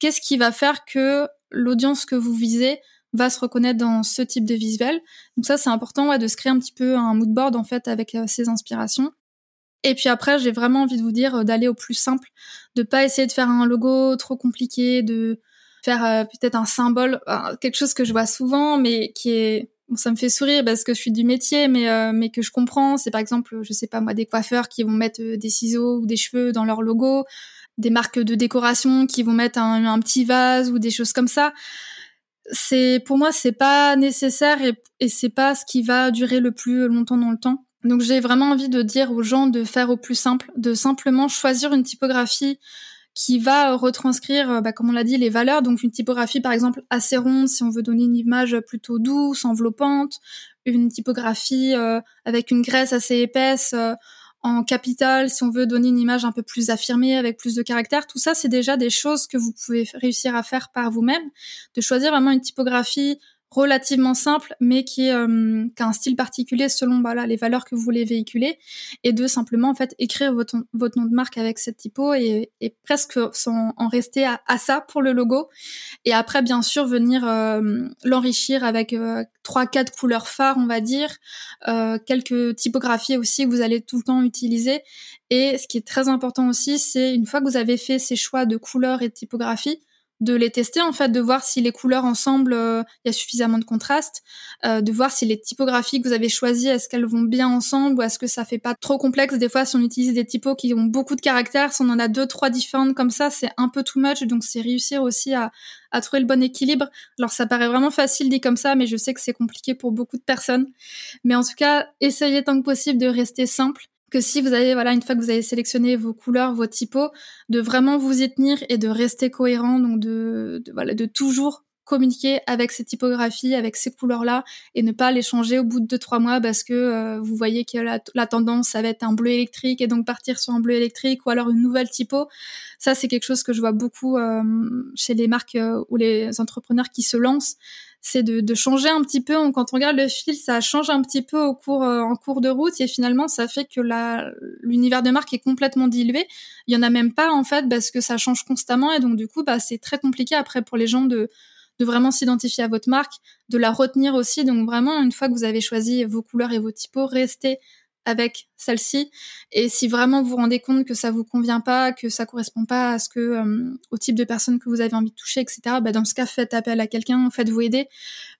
Qu'est-ce qui va faire que l'audience que vous visez va se reconnaître dans ce type de visuel. Donc ça, c'est important ouais, de se créer un petit peu un mood board en fait avec euh, ces inspirations. Et puis après, j'ai vraiment envie de vous dire euh, d'aller au plus simple, de pas essayer de faire un logo trop compliqué, de faire euh, peut-être un symbole, quelque chose que je vois souvent, mais qui est bon, ça me fait sourire parce que je suis du métier, mais mais que je comprends. C'est par exemple, je sais pas moi, des coiffeurs qui vont mettre des ciseaux ou des cheveux dans leur logo des marques de décoration qui vont mettre un, petit vase ou des choses comme ça. C'est pour moi c'est pas nécessaire et, c'est pas ce qui va durer le plus longtemps dans le temps. Donc j'ai vraiment envie de dire aux gens de faire au plus simple, de simplement choisir une typographie qui va retranscrire, bah, comme on l'a dit, les valeurs. Donc une typographie par exemple assez ronde si on veut donner une image plutôt douce, enveloppante, une typographie euh, avec une graisse assez épaisse. Euh, en capital, si on veut donner une image un peu plus affirmée, avec plus de caractère, tout ça, c'est déjà des choses que vous pouvez réussir à faire par vous-même, de choisir vraiment une typographie relativement simple, mais qui, euh, a un style particulier selon voilà, les valeurs que vous voulez véhiculer, et de simplement en fait écrire votre, votre nom de marque avec cette typo et, et presque sans en rester à, à, ça pour le logo. Et après, bien sûr, venir euh, l'enrichir avec euh, trois, quatre couleurs phares, on va dire, euh, quelques typographies aussi que vous allez tout le temps utiliser. Et ce qui est très important aussi, c'est une fois que vous avez fait ces choix de couleurs et de typographie, de les tester en fait, de voir si les couleurs ensemble, euh, il y a suffisamment de contraste, euh, de voir si les typographies que vous avez choisies, est-ce qu'elles vont bien ensemble ou est-ce que ça fait pas trop complexe? Des fois, si on utilise des typos qui ont beaucoup de caractères, si on en a deux, trois différentes comme ça, c'est un peu too much. Donc, c'est réussir aussi à, à trouver le bon équilibre. Alors, ça paraît vraiment facile dit comme ça, mais je sais que c'est compliqué pour beaucoup de personnes. Mais en tout cas, essayez tant que possible de rester simple que si vous avez, voilà, une fois que vous avez sélectionné vos couleurs, vos typos, de vraiment vous y tenir et de rester cohérent, donc de, voilà, de toujours communiquer avec ces typographies, avec ces couleurs-là, et ne pas les changer au bout de deux trois mois parce que euh, vous voyez que la, la, tendance ça va être un bleu électrique et donc partir sur un bleu électrique ou alors une nouvelle typo. Ça c'est quelque chose que je vois beaucoup euh, chez les marques euh, ou les entrepreneurs qui se lancent c'est de, de, changer un petit peu. Quand on regarde le fil, ça change un petit peu au cours, euh, en cours de route et finalement, ça fait que l'univers de marque est complètement dilué. Il y en a même pas en fait parce que ça change constamment et donc du coup, bah, c'est très compliqué après pour les gens de de vraiment s'identifier à votre marque, de la retenir aussi. Donc vraiment, une fois que vous avez choisi vos couleurs et vos typos, restez avec celle-ci. Et si vraiment vous vous rendez compte que ça vous convient pas, que ça correspond pas à ce que euh, au type de personne que vous avez envie de toucher, etc. Bah dans ce cas, faites appel à quelqu'un, faites-vous aider.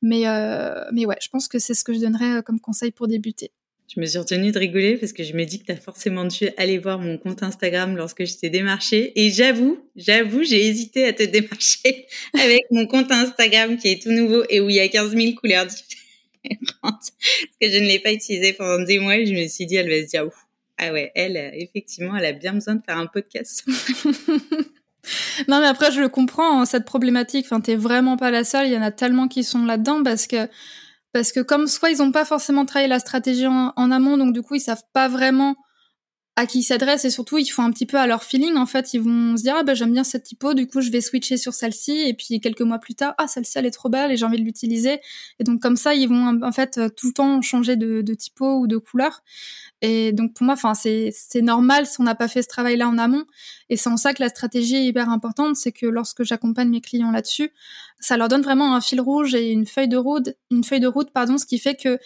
Mais euh, mais ouais, je pense que c'est ce que je donnerais euh, comme conseil pour débuter. Je me suis retenue de rigoler parce que je me dis que tu as forcément dû aller voir mon compte Instagram lorsque je t'ai démarché. Et j'avoue, j'avoue, j'ai hésité à te démarcher avec mon compte Instagram qui est tout nouveau et où il y a 15 000 couleurs différentes. Parce que je ne l'ai pas utilisé pendant des mois et je me suis dit, elle va se dire, Ouf, ah ouais, elle, effectivement, elle a bien besoin de faire un podcast. non, mais après, je le comprends, hein, cette problématique. Enfin, t'es vraiment pas la seule. Il y en a tellement qui sont là-dedans parce que parce que comme soit ils n'ont pas forcément travaillé la stratégie en, amont, donc du coup ils savent pas vraiment à qui ils s'adressent et surtout ils font un petit peu à leur feeling en fait. Ils vont se dire ah ben j'aime bien cette typo du coup je vais switcher sur celle-ci. Et puis quelques mois plus tard ah celle-ci elle est trop belle et j'ai envie de l'utiliser. Et donc comme ça ils vont en fait tout le temps changer de, typo ou de couleur. Et donc pour moi, enfin c'est c'est normal si on n'a pas fait ce travail-là en amont. Et c'est en ça que la stratégie est hyper importante, c'est que lorsque j'accompagne mes clients là-dessus, ça leur donne vraiment un fil rouge et une feuille de route, une feuille de route pardon, ce qui fait que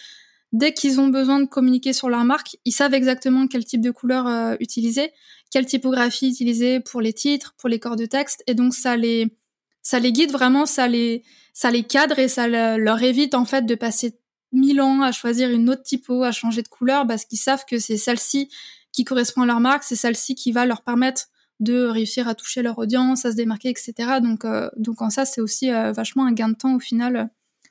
dès qu'ils ont besoin de communiquer sur leur marque, ils savent exactement quel type de couleur euh, utiliser, quelle typographie utiliser pour les titres, pour les corps de texte, et donc ça les ça les guide vraiment, ça les ça les cadre et ça leur évite en fait de passer mille ans à choisir une autre typo, à changer de couleur, parce qu'ils savent que c'est celle-ci qui correspond à leur marque, c'est celle-ci qui va leur permettre de réussir à toucher leur audience, à se démarquer, etc. Donc, euh, donc en ça, c'est aussi euh, vachement un gain de temps au final euh,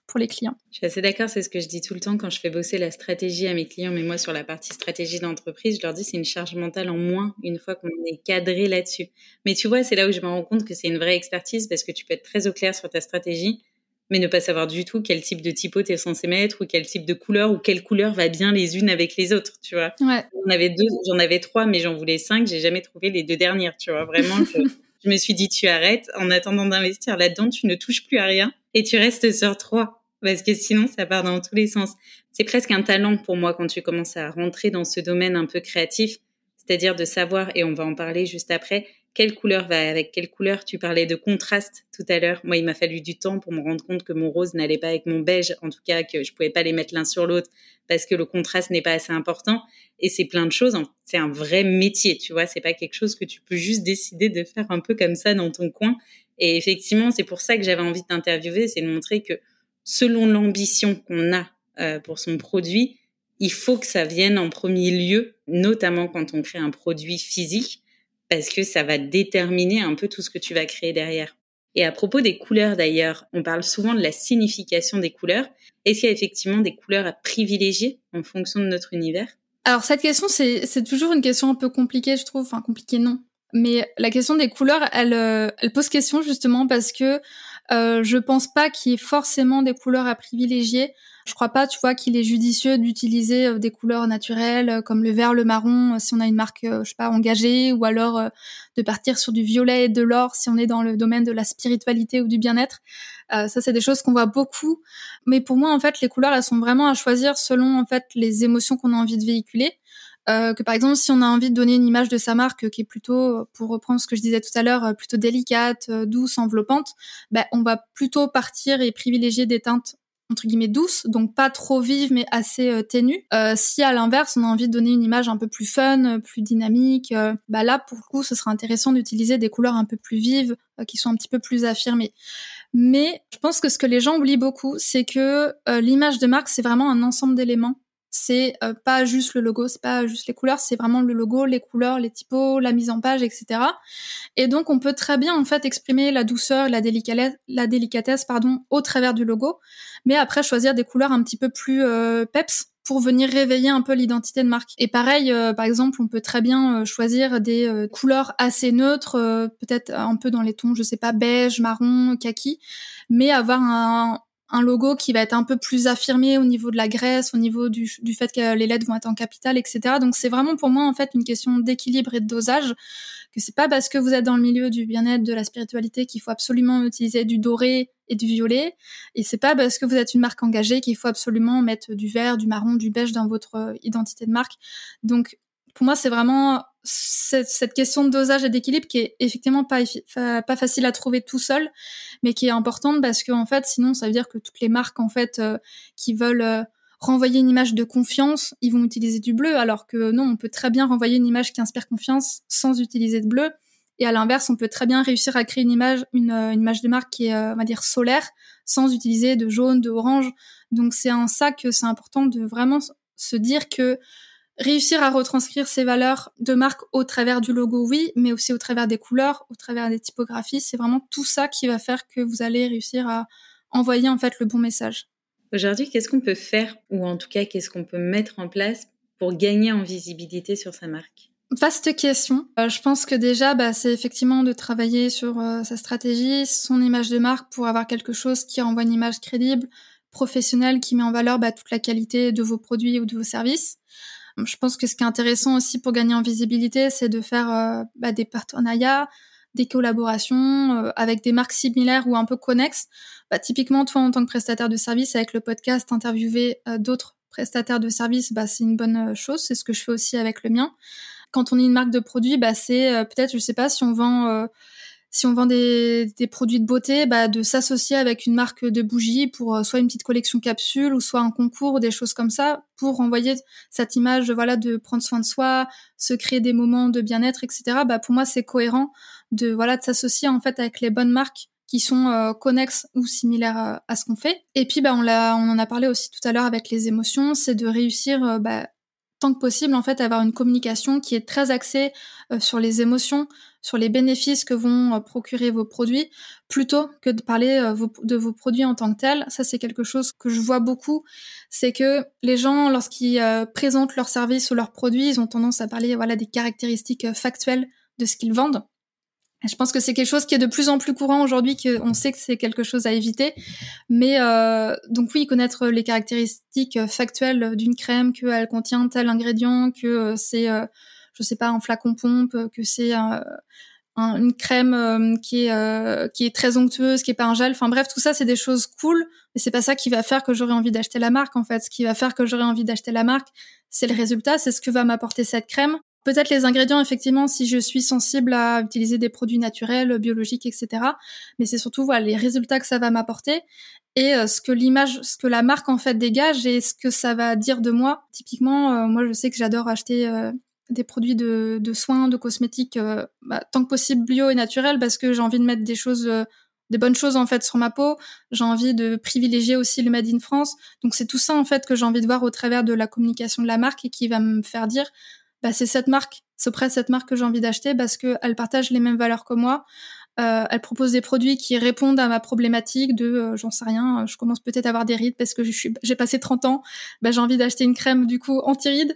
pour les clients. Je suis assez d'accord, c'est ce que je dis tout le temps quand je fais bosser la stratégie à mes clients, mais moi sur la partie stratégie d'entreprise, je leur dis c'est une charge mentale en moins une fois qu'on est cadré là-dessus. Mais tu vois, c'est là où je me rends compte que c'est une vraie expertise parce que tu peux être très au clair sur ta stratégie, mais ne pas savoir du tout quel type de typo tu es censé mettre ou quel type de couleur ou quelle couleur va bien les unes avec les autres, tu vois. Ouais. J'en avais deux, j'en avais trois, mais j'en voulais cinq, j'ai jamais trouvé les deux dernières, tu vois. Vraiment, je, me suis dit, tu arrêtes, en attendant d'investir là-dedans, tu ne touches plus à rien et tu restes sur trois. Parce que sinon, ça part dans tous les sens. C'est presque un talent pour moi quand tu commences à rentrer dans ce domaine un peu créatif, c'est-à-dire de savoir, et on va en parler juste après, quelle couleur va avec quelle couleur Tu parlais de contraste tout à l'heure. Moi, il m'a fallu du temps pour me rendre compte que mon rose n'allait pas avec mon beige, en tout cas que je pouvais pas les mettre l'un sur l'autre parce que le contraste n'est pas assez important. Et c'est plein de choses. C'est un vrai métier, tu vois. C'est pas quelque chose que tu peux juste décider de faire un peu comme ça dans ton coin. Et effectivement, c'est pour ça que j'avais envie de t'interviewer, c'est de montrer que selon l'ambition qu'on a euh, pour son produit, il faut que ça vienne en premier lieu, notamment quand on crée un produit physique parce que ça va déterminer un peu tout ce que tu vas créer derrière. Et à propos des couleurs d'ailleurs, on parle souvent de la signification des couleurs. Est-ce qu'il y a effectivement des couleurs à privilégier en fonction de notre univers? Alors cette question, c'est toujours une question un peu compliquée, je trouve. Enfin, compliquée non. Mais la question des couleurs, elle, euh, elle pose question justement parce que euh, je pense pas qu'il y ait forcément des couleurs à privilégier. Je crois pas, tu vois, qu'il est judicieux d'utiliser euh, des couleurs naturelles euh, comme le vert, le marron, euh, si on a une marque, je sais pas, engagée, ou alors de partir sur du violet et de l'or si on est dans le domaine de la spiritualité ou du bien-être. ça, c'est des choses qu'on voit beaucoup. Mais pour moi, en fait, les couleurs, elles sont vraiment à choisir selon en fait les émotions qu'on a envie de véhiculer. Euh, que par exemple si on a envie de donner une image de sa marque qui est plutôt, pour reprendre ce que je disais tout à l'heure, plutôt délicate, douce, enveloppante, ben, on va plutôt partir et privilégier des teintes entre guillemets douce, donc pas trop vive mais assez euh, ténue. Euh, si à l'inverse on a envie de donner une image un peu plus fun, plus dynamique, euh, bah là pour le coup ce sera intéressant d'utiliser des couleurs un peu plus vives, qui sont un petit peu plus affirmées. Mais je pense que ce que les gens oublient beaucoup, c'est que l'image de marque c'est vraiment un ensemble d'éléments c'est euh, pas juste le logo, c'est pas juste les couleurs, c'est vraiment le logo, les couleurs, les typos, la mise en page, etc. Et donc on peut très bien en fait exprimer la douceur, la délicatesse, pardon, au travers du logo, mais après choisir des couleurs un petit peu plus euh, peps pour venir réveiller un peu l'identité de marque. Et pareil, euh, par exemple, on peut très bien choisir des couleurs assez neutres, peut-être un peu dans les tons, je sais pas, beige, marron, kaki, mais avoir un, un logo qui va être un peu plus affirmé au niveau de la graisse, au niveau du, fait que les lettres vont être en capital, etc. Donc c'est vraiment pour moi en fait une question d'équilibre et de dosage. Que c'est pas parce que vous êtes dans le milieu du bien-être, de la spiritualité qu'il faut absolument utiliser du doré et du violet, et c'est pas parce que vous êtes une marque engagée qu'il faut absolument mettre du vert, du marron, du beige dans votre euh, identité de marque. Donc pour moi, c'est vraiment cette, question de dosage et d'équilibre qui est effectivement pas, pas facile à trouver tout seul, mais qui est importante parce que en fait, sinon, ça veut dire que toutes les marques en fait euh, qui veulent euh, renvoyer une image de confiance, ils vont utiliser du bleu, alors que non, on peut très bien renvoyer une image qui inspire confiance sans utiliser de bleu. Et à l'inverse, on peut très bien réussir à créer une image, une, euh, une image de marque qui est, on va dire, solaire, sans utiliser de jaune, de orange. Donc c'est en ça que c'est important de vraiment se dire que réussir à retranscrire ces valeurs de marque au travers du logo, oui, mais aussi au travers des couleurs, au travers des typographies, c'est vraiment tout ça qui va faire que vous allez réussir à envoyer en fait le bon message. Aujourd'hui, qu'est-ce qu'on peut faire ou en tout cas qu'est-ce qu'on peut mettre en place pour gagner en visibilité sur sa marque? Vaste question. Euh, je pense que déjà, bah, c'est effectivement de travailler sur euh, sa stratégie, son image de marque pour avoir quelque chose qui renvoie une image crédible, professionnelle, qui met en valeur bah, toute la qualité de vos produits ou de vos services. Je pense que ce qui est intéressant aussi pour gagner en visibilité, c'est de faire euh, bah, des partenariats, des collaborations avec des marques similaires ou un peu connexes. Bah, typiquement, toi, en tant que prestataire de service, avec le podcast, interviewer d'autres prestataires de services, bah, c'est une bonne chose. C'est ce que je fais aussi avec le mien quand on est une marque de produits, bah, c'est euh, peut-être, je sais pas, si on vend, euh, si on vend des, des, produits de beauté, bah, de s'associer avec une marque de bougies pour euh, soit une petite collection capsule ou soit un concours, des choses comme ça, pour envoyer cette image, voilà, de prendre soin de soi, se créer des moments de bien-être, etc. Bah, pour moi, c'est cohérent de, voilà, de s'associer en fait avec les bonnes marques qui sont connexes ou similaires à, ce qu'on fait. Et puis, bah, on, l'a, on en a parlé aussi tout à l'heure avec les émotions, c'est de réussir bah, tant que possible en fait avoir une communication qui est très axée euh, sur les émotions, sur les bénéfices que vont euh, procurer vos produits, plutôt que de parler euh, de vos produits en tant que tels. Ça c'est quelque chose que je vois beaucoup, c'est que les gens lorsqu'ils présentent leurs services ou leurs produits, ils ont tendance à parler voilà des caractéristiques factuelles de ce qu'ils vendent je pense que c'est quelque chose qui est de plus en plus courant aujourd'hui, qu'on sait que c'est quelque chose à éviter. Mais euh, donc oui, connaître les caractéristiques factuelles d'une crème, qu'elle contient tel ingrédient, que euh, c'est, euh, je sais pas, un flacon pompe, que c'est une crème euh, qui est qui est très onctueuse, qui est pas un gel. Enfin bref, tout ça c'est des choses cool, mais c'est pas ça qui va faire que j'aurai envie d'acheter la marque en fait. Ce qui va faire que j'aurai envie d'acheter la marque, c'est le résultat, c'est ce que va m'apporter cette crème. Peut-être les ingrédients, effectivement, si je suis sensible à utiliser des produits naturels, biologiques, etc. Mais c'est surtout voilà les résultats que ça va m'apporter et euh, ce que l'image, ce que la marque en fait dégage et ce que ça va dire de moi. Typiquement, euh, moi je sais que j'adore acheter euh, des produits de, soins, de cosmétiques, bah, tant que possible bio et naturels parce que j'ai envie de mettre des choses des bonnes choses en fait sur ma peau. J'ai envie de privilégier aussi le Made in France. Donc c'est tout ça en fait que j'ai envie de voir au travers de la communication de la marque et qui va me faire dire bah, c'est cette marque, c'est près cette marque que j'ai envie d'acheter parce qu'elle partage les mêmes valeurs que moi. Euh, elle propose des produits qui répondent à ma problématique de, euh, j'en sais rien, je commence peut-être à avoir des rides parce que j'ai passé 30 ans, bah, j'ai envie d'acheter une crème du coup anti-rides.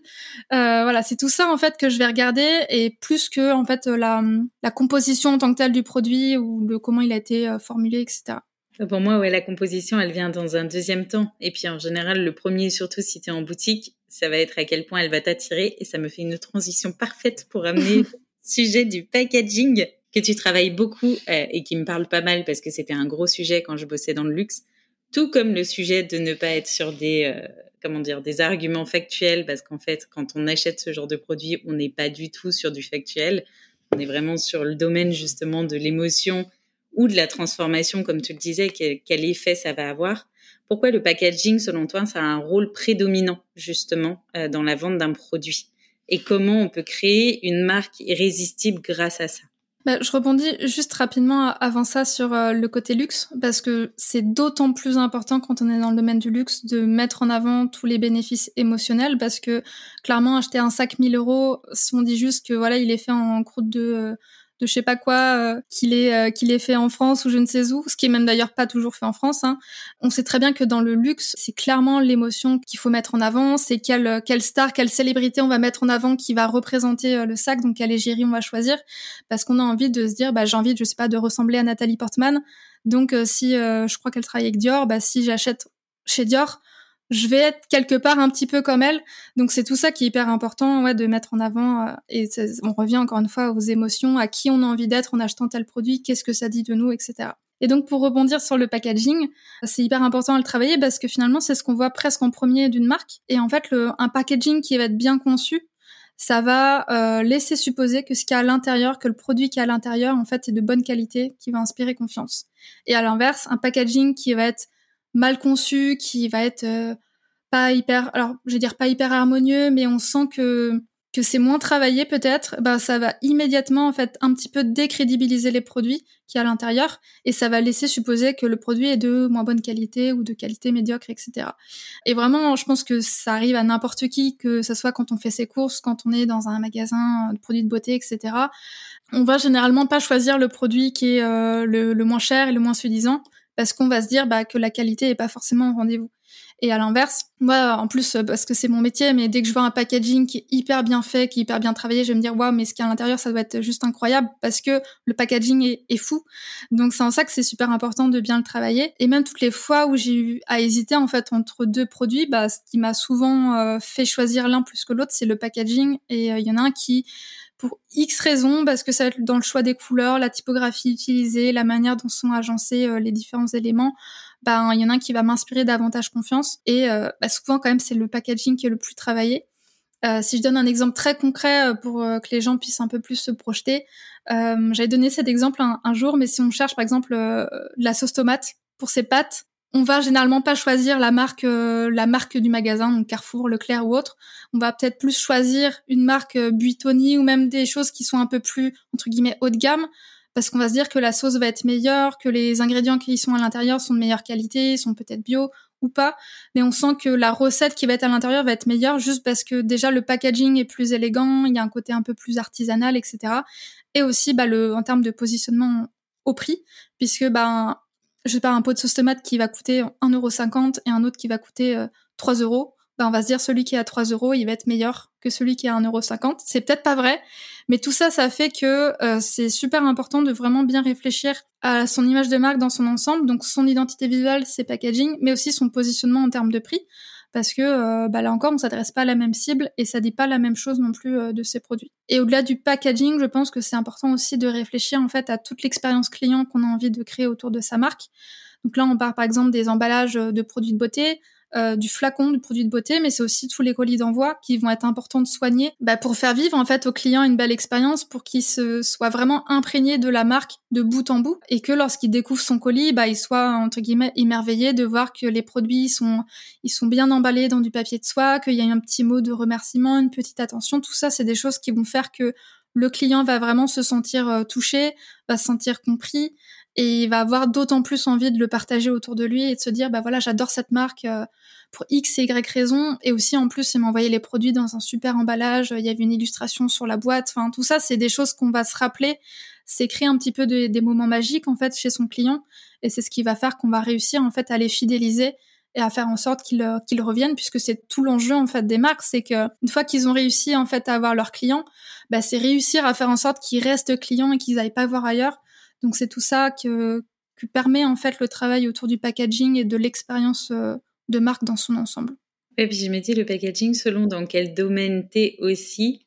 Euh, voilà, c'est tout ça en fait que je vais regarder et plus que en fait la, la composition en tant que telle du produit ou le comment il a été euh, formulé, etc. Pour moi, ouais, la composition, elle vient dans un deuxième temps. Et puis en général, le premier, surtout si tu es en boutique, ça va être à quel point elle va t'attirer. Et ça me fait une transition parfaite pour amener le sujet du packaging que tu travailles beaucoup euh, et qui me parle pas mal parce que c'était un gros sujet quand je bossais dans le luxe. Tout comme le sujet de ne pas être sur des, euh, comment dire, des arguments factuels parce qu'en fait, quand on achète ce genre de produit, on n'est pas du tout sur du factuel. On est vraiment sur le domaine justement de l'émotion ou de la transformation, comme tu le disais, quel, effet ça va avoir. Pourquoi le packaging, selon toi, ça a un rôle prédominant justement euh, dans la vente d'un produit? Et comment on peut créer une marque irrésistible grâce à ça? Bah, je rebondis juste rapidement avant ça sur euh, le côté luxe, parce que c'est d'autant plus important quand on est dans le domaine du luxe de mettre en avant tous les bénéfices émotionnels, parce que clairement acheter un sac 1000 euros, si on dit juste que voilà il est fait en croûte de euh, de je sais pas quoi euh, qu'il est euh, qu'il est fait en France ou je ne sais où, ce qui est même d'ailleurs pas toujours fait en France. Hein. On sait très bien que dans le luxe, c'est clairement l'émotion qu'il faut mettre en avant, c'est quelle euh, quelle star, quelle célébrité on va mettre en avant qui va représenter le sac, donc quelle égérie on va choisir, parce qu'on a envie de se dire, bah j'ai envie, je sais pas, de ressembler à Nathalie Portman. Donc si je crois qu'elle travaille avec Dior, bah si j'achète chez Dior, je vais être quelque part un petit peu comme elle. Donc c'est tout ça qui est hyper important ouais, de mettre en avant. Euh, et on revient encore une fois aux émotions, à qui on a envie d'être en achetant tel produit, qu'est-ce que ça dit de nous, etc. Et donc pour rebondir sur le packaging, c'est hyper important à le travailler parce que finalement c'est ce qu'on voit presque en premier d'une marque. Et en fait, le, un packaging qui va être bien conçu, ça va euh, laisser supposer que ce qu'il y a à l'intérieur, que le produit qui est à l'intérieur, en fait, est de bonne qualité, qui va inspirer confiance. Et à l'inverse, un packaging qui va être mal conçu, qui va être euh, pas hyper, alors je vais dire pas hyper harmonieux, mais on sent que que c'est moins travaillé peut-être, bah ça va immédiatement en fait un petit peu décrédibiliser les produits qui à l'intérieur et ça va laisser supposer que le produit est de moins bonne qualité ou de qualité médiocre, etc. Et vraiment, je pense que ça arrive à n'importe qui, que ce soit quand on fait ses courses, quand on est dans un magasin de produits de beauté, etc. On va généralement pas choisir le produit qui est euh, le, le, moins cher et le moins suffisant parce qu'on va se dire bah, que la qualité est pas forcément au rendez-vous. Et à l'inverse, moi, en plus, euh, parce que c'est mon métier, mais dès que je vois un packaging qui est hyper bien fait, qui est hyper bien travaillé, je vais me dire, waouh, mais ce qu'il y a à l'intérieur, ça doit être juste incroyable parce que le packaging est, est fou. Donc, c'est en ça que c'est super important de bien le travailler. Et même toutes les fois où j'ai eu à hésiter, en fait, entre deux produits, bah, ce qui m'a souvent euh, fait choisir l'un plus que l'autre, c'est le packaging. Et euh, il y en a un qui, pour X raisons, parce que ça dans le choix des couleurs, la typographie utilisée, la manière dont sont agencés les différents éléments, ben il y en a un qui va m'inspirer davantage confiance et euh, bah, souvent quand même c'est le packaging qui est le plus travaillé. Euh, si je donne un exemple très concret euh, pour que les gens puissent un peu plus se projeter, j'avais donné cet exemple un, jour, mais si on cherche par exemple la sauce tomate pour ses pâtes, on va généralement pas choisir la marque la marque du magasin, donc Carrefour, Leclerc ou autre. On va peut-être plus choisir une marque Buitoni ou même des choses qui sont un peu plus entre guillemets haut de gamme parce qu'on va se dire que la sauce va être meilleure, que les ingrédients qui sont à l'intérieur sont de meilleure qualité, sont peut-être bio ou pas, mais on sent que la recette qui va être à l'intérieur va être meilleure juste parce que déjà le packaging est plus élégant, il y a un côté un peu plus artisanal, etc. Et aussi bah, le, en termes de positionnement au prix, puisque bah, je sais pas, un pot de sauce tomate qui va coûter 1,50€ et un autre qui va coûter euh, 3 euros, ben on va se dire celui qui est à 3 euros, il va être meilleur que celui qui est à 1,50€. C'est peut-être pas vrai, mais tout ça, ça fait que euh, c'est super important de vraiment bien réfléchir à son image de marque dans son ensemble, donc son identité visuelle, ses packaging, mais aussi son positionnement en termes de prix, parce que euh, bah là encore, on s'adresse pas à la même cible et ça dit pas la même chose non plus euh, de ses produits. Et au-delà du packaging, je pense que c'est important aussi de réfléchir en fait à toute l'expérience client qu'on a envie de créer autour de sa marque. Donc là, on parle par exemple des emballages de produits de beauté, euh, du flacon du produit de beauté, mais c'est aussi tous les colis d'envoi qui vont être importants de soigner bah, pour faire vivre en fait au client une belle expérience, pour qu'il se soit vraiment imprégné de la marque de bout en bout et que lorsqu'il découvre son colis, bah, il soit entre guillemets émerveillé de voir que les produits sont ils sont bien emballés dans du papier de soie, qu'il y a un petit mot de remerciement, une petite attention. Tout ça, c'est des choses qui vont faire que le client va vraiment se sentir euh, touché, va se sentir compris et il va avoir d'autant plus envie de le partager autour de lui et de se dire bah voilà j'adore cette marque euh, pour x et y raison. Et aussi en plus il m'a envoyé les produits dans un super emballage. Il y avait une illustration sur la boîte. Enfin tout ça c'est des choses qu'on va se rappeler. C'est créer un petit peu des moments magiques en fait chez son client. Et c'est ce qui va faire qu'on va réussir en fait à les fidéliser et à faire en sorte qu'ils euh, qu'ils reviennent puisque c'est tout l'enjeu en fait des marques. C'est que une fois qu'ils ont réussi en fait à avoir leurs clients bah, c'est réussir à faire en sorte qu'ils restent clients et qu'ils n'aillent pas voir ailleurs donc c'est tout ça que, que permet en fait le travail autour du packaging et de l'expérience euh, de marque dans son ensemble. Et puis je me dis le packaging selon dans quel domaine t'es aussi.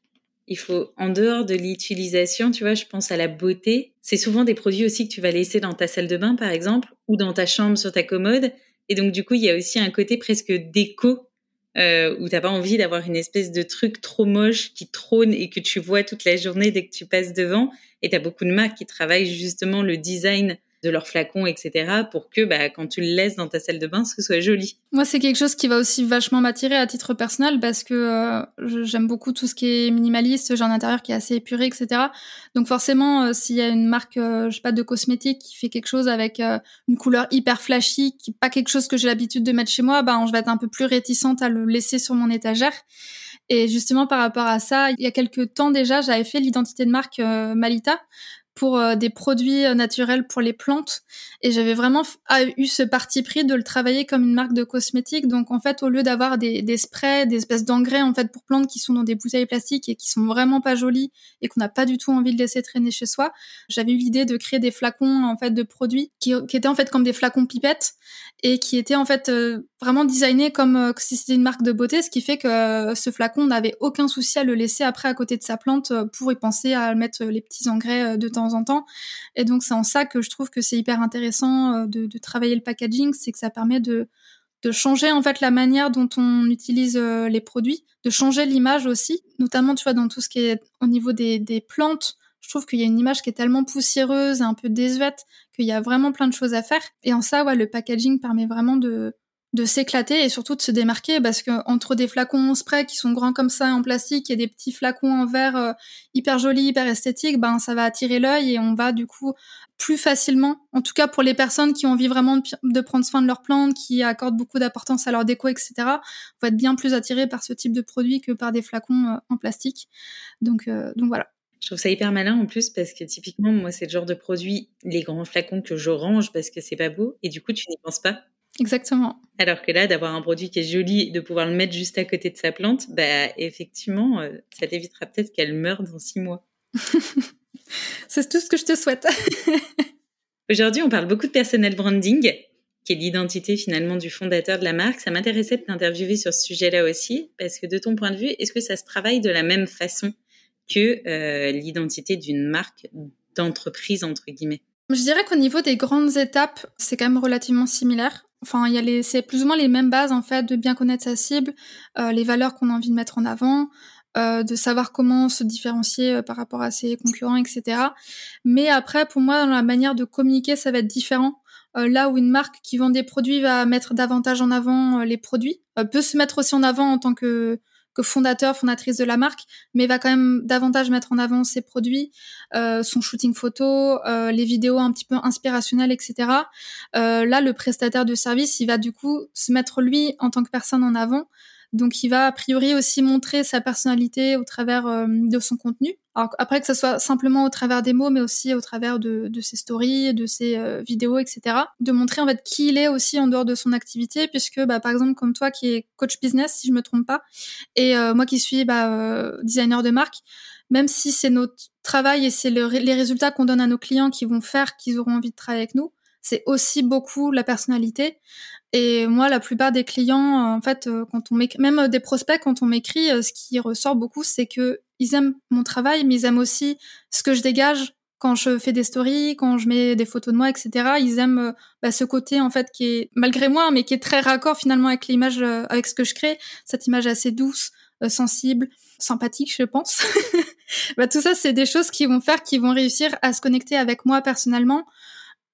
Il faut, en dehors de l'utilisation, tu vois, je pense à la beauté. C'est souvent des produits aussi que tu vas laisser dans ta salle de bain, par exemple, ou dans ta chambre sur ta commode. Et donc, du coup, il y a aussi un côté presque déco euh, où t'as pas envie d'avoir une espèce de truc trop moche qui trône et que tu vois toute la journée dès que tu passes devant. Et tu as beaucoup de marques qui travaillent justement le design de leurs flacons, etc., pour que bah, quand tu le laisses dans ta salle de bain, ce soit joli. Moi, c'est quelque chose qui va aussi vachement m'attirer à titre personnel parce que euh, j'aime beaucoup tout ce qui est minimaliste, j'ai un intérieur qui est assez épuré, etc. Donc forcément, euh, s'il y a une marque, euh, je sais pas, de cosmétiques qui fait quelque chose avec une couleur hyper flashy, qui pas quelque chose que j'ai l'habitude de mettre chez moi, bah, je vais être un peu plus réticente à le laisser sur mon étagère. Et justement, par rapport à ça, il y a quelques temps déjà, j'avais fait l'identité de marque Malita pour euh, des produits euh, naturels pour les plantes. Et j'avais vraiment eu ce parti pris de le travailler comme une marque de cosmétiques. Donc en fait au lieu d'avoir des, des sprays des espèces d'engrais en fait pour plantes qui sont dans des bouteilles plastiques et qui sont vraiment pas jolies et qu'on n'a pas du tout envie de laisser traîner chez soi j'avais eu l'idée de créer des flacons en fait de produits qui, étaient en fait comme des flacons pipettes et qui étaient en fait euh, vraiment designés comme si c'était une marque de beauté ce qui fait que ce flacon n'avait aucun souci à le laisser après à côté de sa plante pour y penser à mettre les petits engrais de temps en temps. Et donc c'est en ça que je trouve que c'est hyper intéressant euh, de, travailler le packaging, c'est que ça permet de, de changer en fait la manière dont on utilise euh, les produits, de changer l'image aussi, notamment tu vois dans tout ce qui est au niveau des, des plantes. Je trouve qu'il y a une image qui est tellement poussiéreuse et un peu désuète qu'il y a vraiment plein de choses à faire. Et en ça, ouais, le packaging permet vraiment de, de s'éclater et surtout de se démarquer parce que entre des flacons en spray qui sont grands comme ça en plastique et des petits flacons en verre euh, hyper jolis, hyper esthétiques, ben ça va attirer l'œil et on va du coup plus facilement, en tout cas pour les personnes qui ont envie vraiment de, prendre soin de leurs plantes, qui accordent beaucoup d'importance à leur déco, etc. On être bien plus attiré par ce type de produit que par des flacons euh, en plastique. Donc, euh, donc voilà. Je trouve ça hyper malin en plus parce que typiquement, moi, c'est le genre de produit, les grands flacons que je range parce que c'est pas beau et du coup, tu n'y penses pas. Exactement. Alors que là, d'avoir un produit qui est joli, de pouvoir le mettre juste à côté de sa plante, bah, effectivement, euh, ça t'évitera peut-être qu'elle meure dans six mois. C'est tout ce que je te souhaite. Aujourd'hui, on parle beaucoup de personal branding, qui est l'identité finalement du fondateur de la marque. Ça m'intéressait de t'interviewer sur ce sujet-là aussi, parce que de ton point de vue, est-ce que ça se travaille de la même façon? Que euh, l'identité d'une marque d'entreprise, entre guillemets Je dirais qu'au niveau des grandes étapes, c'est quand même relativement similaire. Enfin, il y a les, c'est plus ou moins les mêmes bases en fait de bien connaître sa cible, euh, les valeurs qu'on a envie de mettre en avant, euh, de savoir comment se différencier par rapport à ses concurrents, etc. Mais après, pour moi, dans la manière de communiquer, ça va être différent. Là où une marque qui vend des produits va mettre davantage en avant les produits, peut se mettre aussi en avant en tant que fondateur, fondatrice de la marque, mais va quand même davantage mettre en avant ses produits, son shooting photo, les vidéos un petit peu inspirationnelles, etc. là, le prestataire de service, il va du coup se mettre lui en tant que personne en avant donc il va a priori aussi montrer sa personnalité au travers euh, de son contenu. Alors après que ce soit simplement au travers des mots, mais aussi au travers de, de ses stories, de ses euh, vidéos, etc. De montrer en fait qui il est aussi en dehors de son activité, puisque bah, par exemple comme toi qui est coach business, si je me trompe pas, et euh, moi qui suis bah, designer de marque, même si c'est notre travail et c'est les résultats qu'on donne à nos clients qui vont faire qu'ils auront envie de travailler avec nous, c'est aussi beaucoup la personnalité. Et moi, la plupart des clients, euh, en fait, euh, quand on même euh, des prospects, quand on m'écrit, ce qui ressort beaucoup, c'est que ils aiment mon travail, mais ils aiment aussi ce que je dégage quand je fais des stories, quand je mets des photos de moi, etc. Ils aiment bah, ce côté en fait qui est malgré moi, mais qui est très raccord finalement avec l'image, avec ce que je crée, cette image assez douce, sensible, sympathique, je pense. bah, tout ça, c'est des choses qui vont faire, qui vont réussir à se connecter avec moi personnellement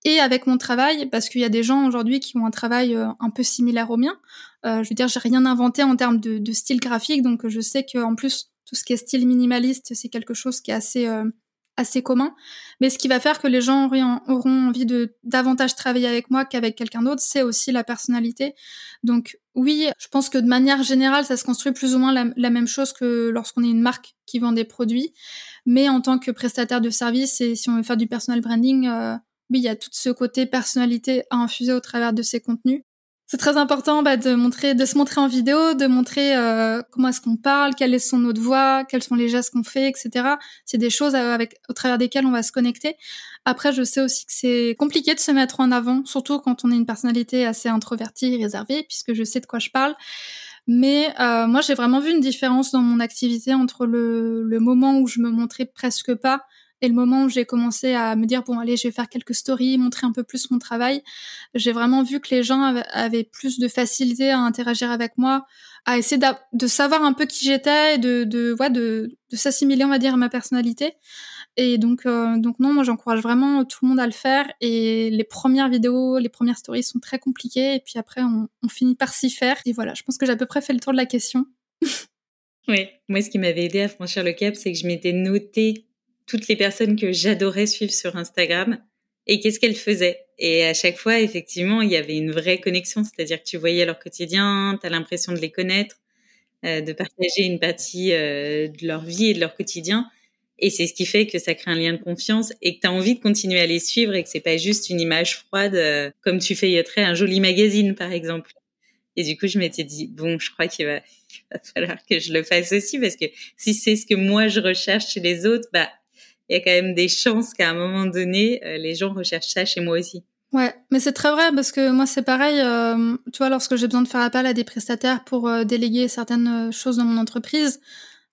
et avec mon travail, parce qu'il y a des gens aujourd'hui qui ont un travail euh, un peu similaire au mien. Euh, je veux dire, j'ai rien inventé en termes de, style graphique, donc je sais qu'en plus, tout ce qui est style minimaliste, c'est quelque chose qui est assez euh, assez commun. Mais ce qui va faire que les gens auront envie de davantage travailler avec moi qu'avec quelqu'un d'autre, c'est aussi la personnalité. Donc oui, je pense que de manière générale, ça se construit plus ou moins la, la même chose que lorsqu'on est une marque qui vend des produits. Mais en tant que prestataire de service et si on veut faire du personal branding, euh, oui, il y a tout ce côté personnalité à infuser au travers de ces contenus. C'est très important bah, de montrer, de se montrer en vidéo, de montrer euh, comment est-ce qu'on parle, quelle est son autre voix, quels sont les gestes qu'on fait, etc. C'est des choses euh, avec au travers desquelles on va se connecter. Après, je sais aussi que c'est compliqué de se mettre en avant, surtout quand on est une personnalité assez introvertie réservée, puisque je sais de quoi je parle. Mais euh, moi, j'ai vraiment vu une différence dans mon activité entre le, le moment où je me montrais presque pas et le moment où j'ai commencé à me dire, bon, allez, je vais faire quelques stories, montrer un peu plus mon travail, j'ai vraiment vu que les gens avaient plus de facilité à interagir avec moi, à essayer de savoir un peu qui j'étais, de, de, de, s'assimiler, on va dire, à ma personnalité. Et donc, euh, donc non, moi j'encourage vraiment tout le monde à le faire. Et les premières vidéos, les premières stories sont très compliquées. Et puis après, on, on finit par s'y faire. Et voilà, je pense que j'ai à peu près fait le tour de la question. oui, moi ce qui m'avait aidé à franchir le cap, c'est que je m'étais noté toutes les personnes que j'adorais suivre sur Instagram et qu'est-ce qu'elles faisaient? Et à chaque fois, effectivement, il y avait une vraie connexion, c'est-à-dire que tu voyais leur quotidien, tu as l'impression de les connaître, euh, de partager une partie euh, de leur vie et de leur quotidien. Et c'est ce qui fait que ça crée un lien de confiance et que tu as envie de continuer à les suivre et que c'est pas juste une image froide euh, comme tu feuilletterais un joli magazine, par exemple. Et du coup, je m'étais dit, bon, je crois qu'il va, va falloir que je le fasse aussi parce que si c'est ce que moi je recherche chez les autres, bah, il y a quand même des chances qu'à un moment donné, euh, les gens recherchent ça chez moi aussi. Ouais, mais c'est très vrai parce que moi c'est pareil. Euh, tu vois, lorsque j'ai besoin de faire appel à des prestataires pour euh, déléguer certaines choses dans mon entreprise,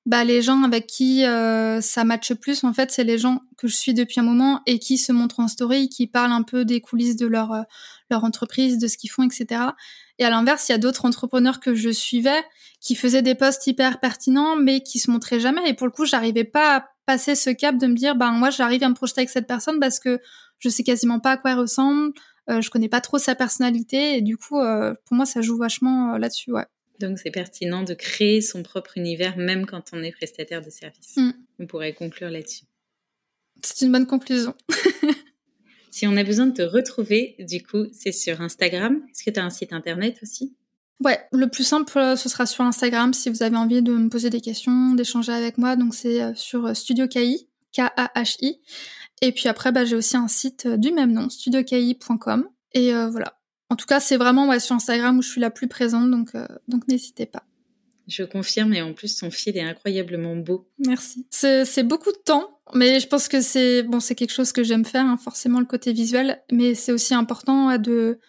bah les gens avec qui ça matche plus, en fait, c'est les gens que je suis depuis un moment et qui se montrent en story, qui parlent un peu des coulisses de leur leur entreprise, de ce qu'ils font, etc. Et à l'inverse, il y a d'autres entrepreneurs que je suivais qui faisaient des posts hyper pertinents, mais qui se montraient jamais. Et pour le coup, j'arrivais pas à passer ce cap de me dire, ben moi, j'arrive à me projeter avec cette personne parce que je sais quasiment pas à quoi elle ressemble. je connais pas trop sa personnalité et du coup, pour moi, ça joue vachement là-dessus, ouais. Donc c'est pertinent de créer son propre univers même quand on est prestataire de service. Mm. On pourrait conclure là-dessus. C'est une bonne conclusion. si on a besoin de te retrouver, du coup, c'est sur Instagram. Est-ce que tu as un site internet aussi? Ouais, le plus simple, euh, ce sera sur Instagram si vous avez envie de me poser des questions, d'échanger avec moi. Donc c'est euh, sur euh, Studio KI, K-A-H-I. Et puis après, bah, j'ai aussi un site du même nom, studioki.com. Et voilà. En tout cas, c'est vraiment ouais, sur Instagram où je suis la plus présente, donc, donc n'hésitez pas. Je confirme, et en plus, son fil est incroyablement beau. Merci. C'est beaucoup de temps, mais je pense que c'est bon, c'est quelque chose que j'aime faire, hein, forcément le côté visuel, mais c'est aussi important de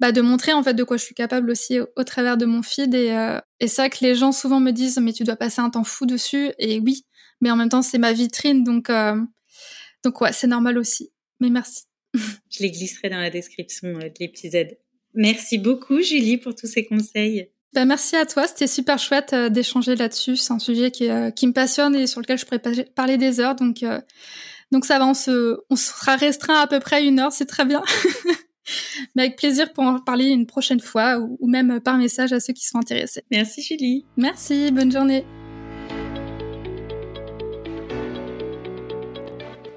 bah, de montrer en fait de quoi je suis capable aussi au, travers de mon feed. Et, euh, et ça que les gens souvent me disent mais tu dois passer un temps fou dessus. Et oui mais en même temps c'est ma vitrine donc euh, donc ouais c'est normal aussi. Mais merci. Je les glisserai dans la description euh, de l'épisode. Merci beaucoup Julie pour tous ces conseils bah, merci à toi, c'était super chouette d'échanger là-dessus. C'est un sujet qui, qui me passionne et sur lequel je pourrais parler des heures. Donc, donc ça va, on, se, on sera restreint à peu près une heure, c'est très bien. Mais avec plaisir pour en parler une prochaine fois ou, même par message à ceux qui sont intéressés. Merci Julie. Merci, bonne journée.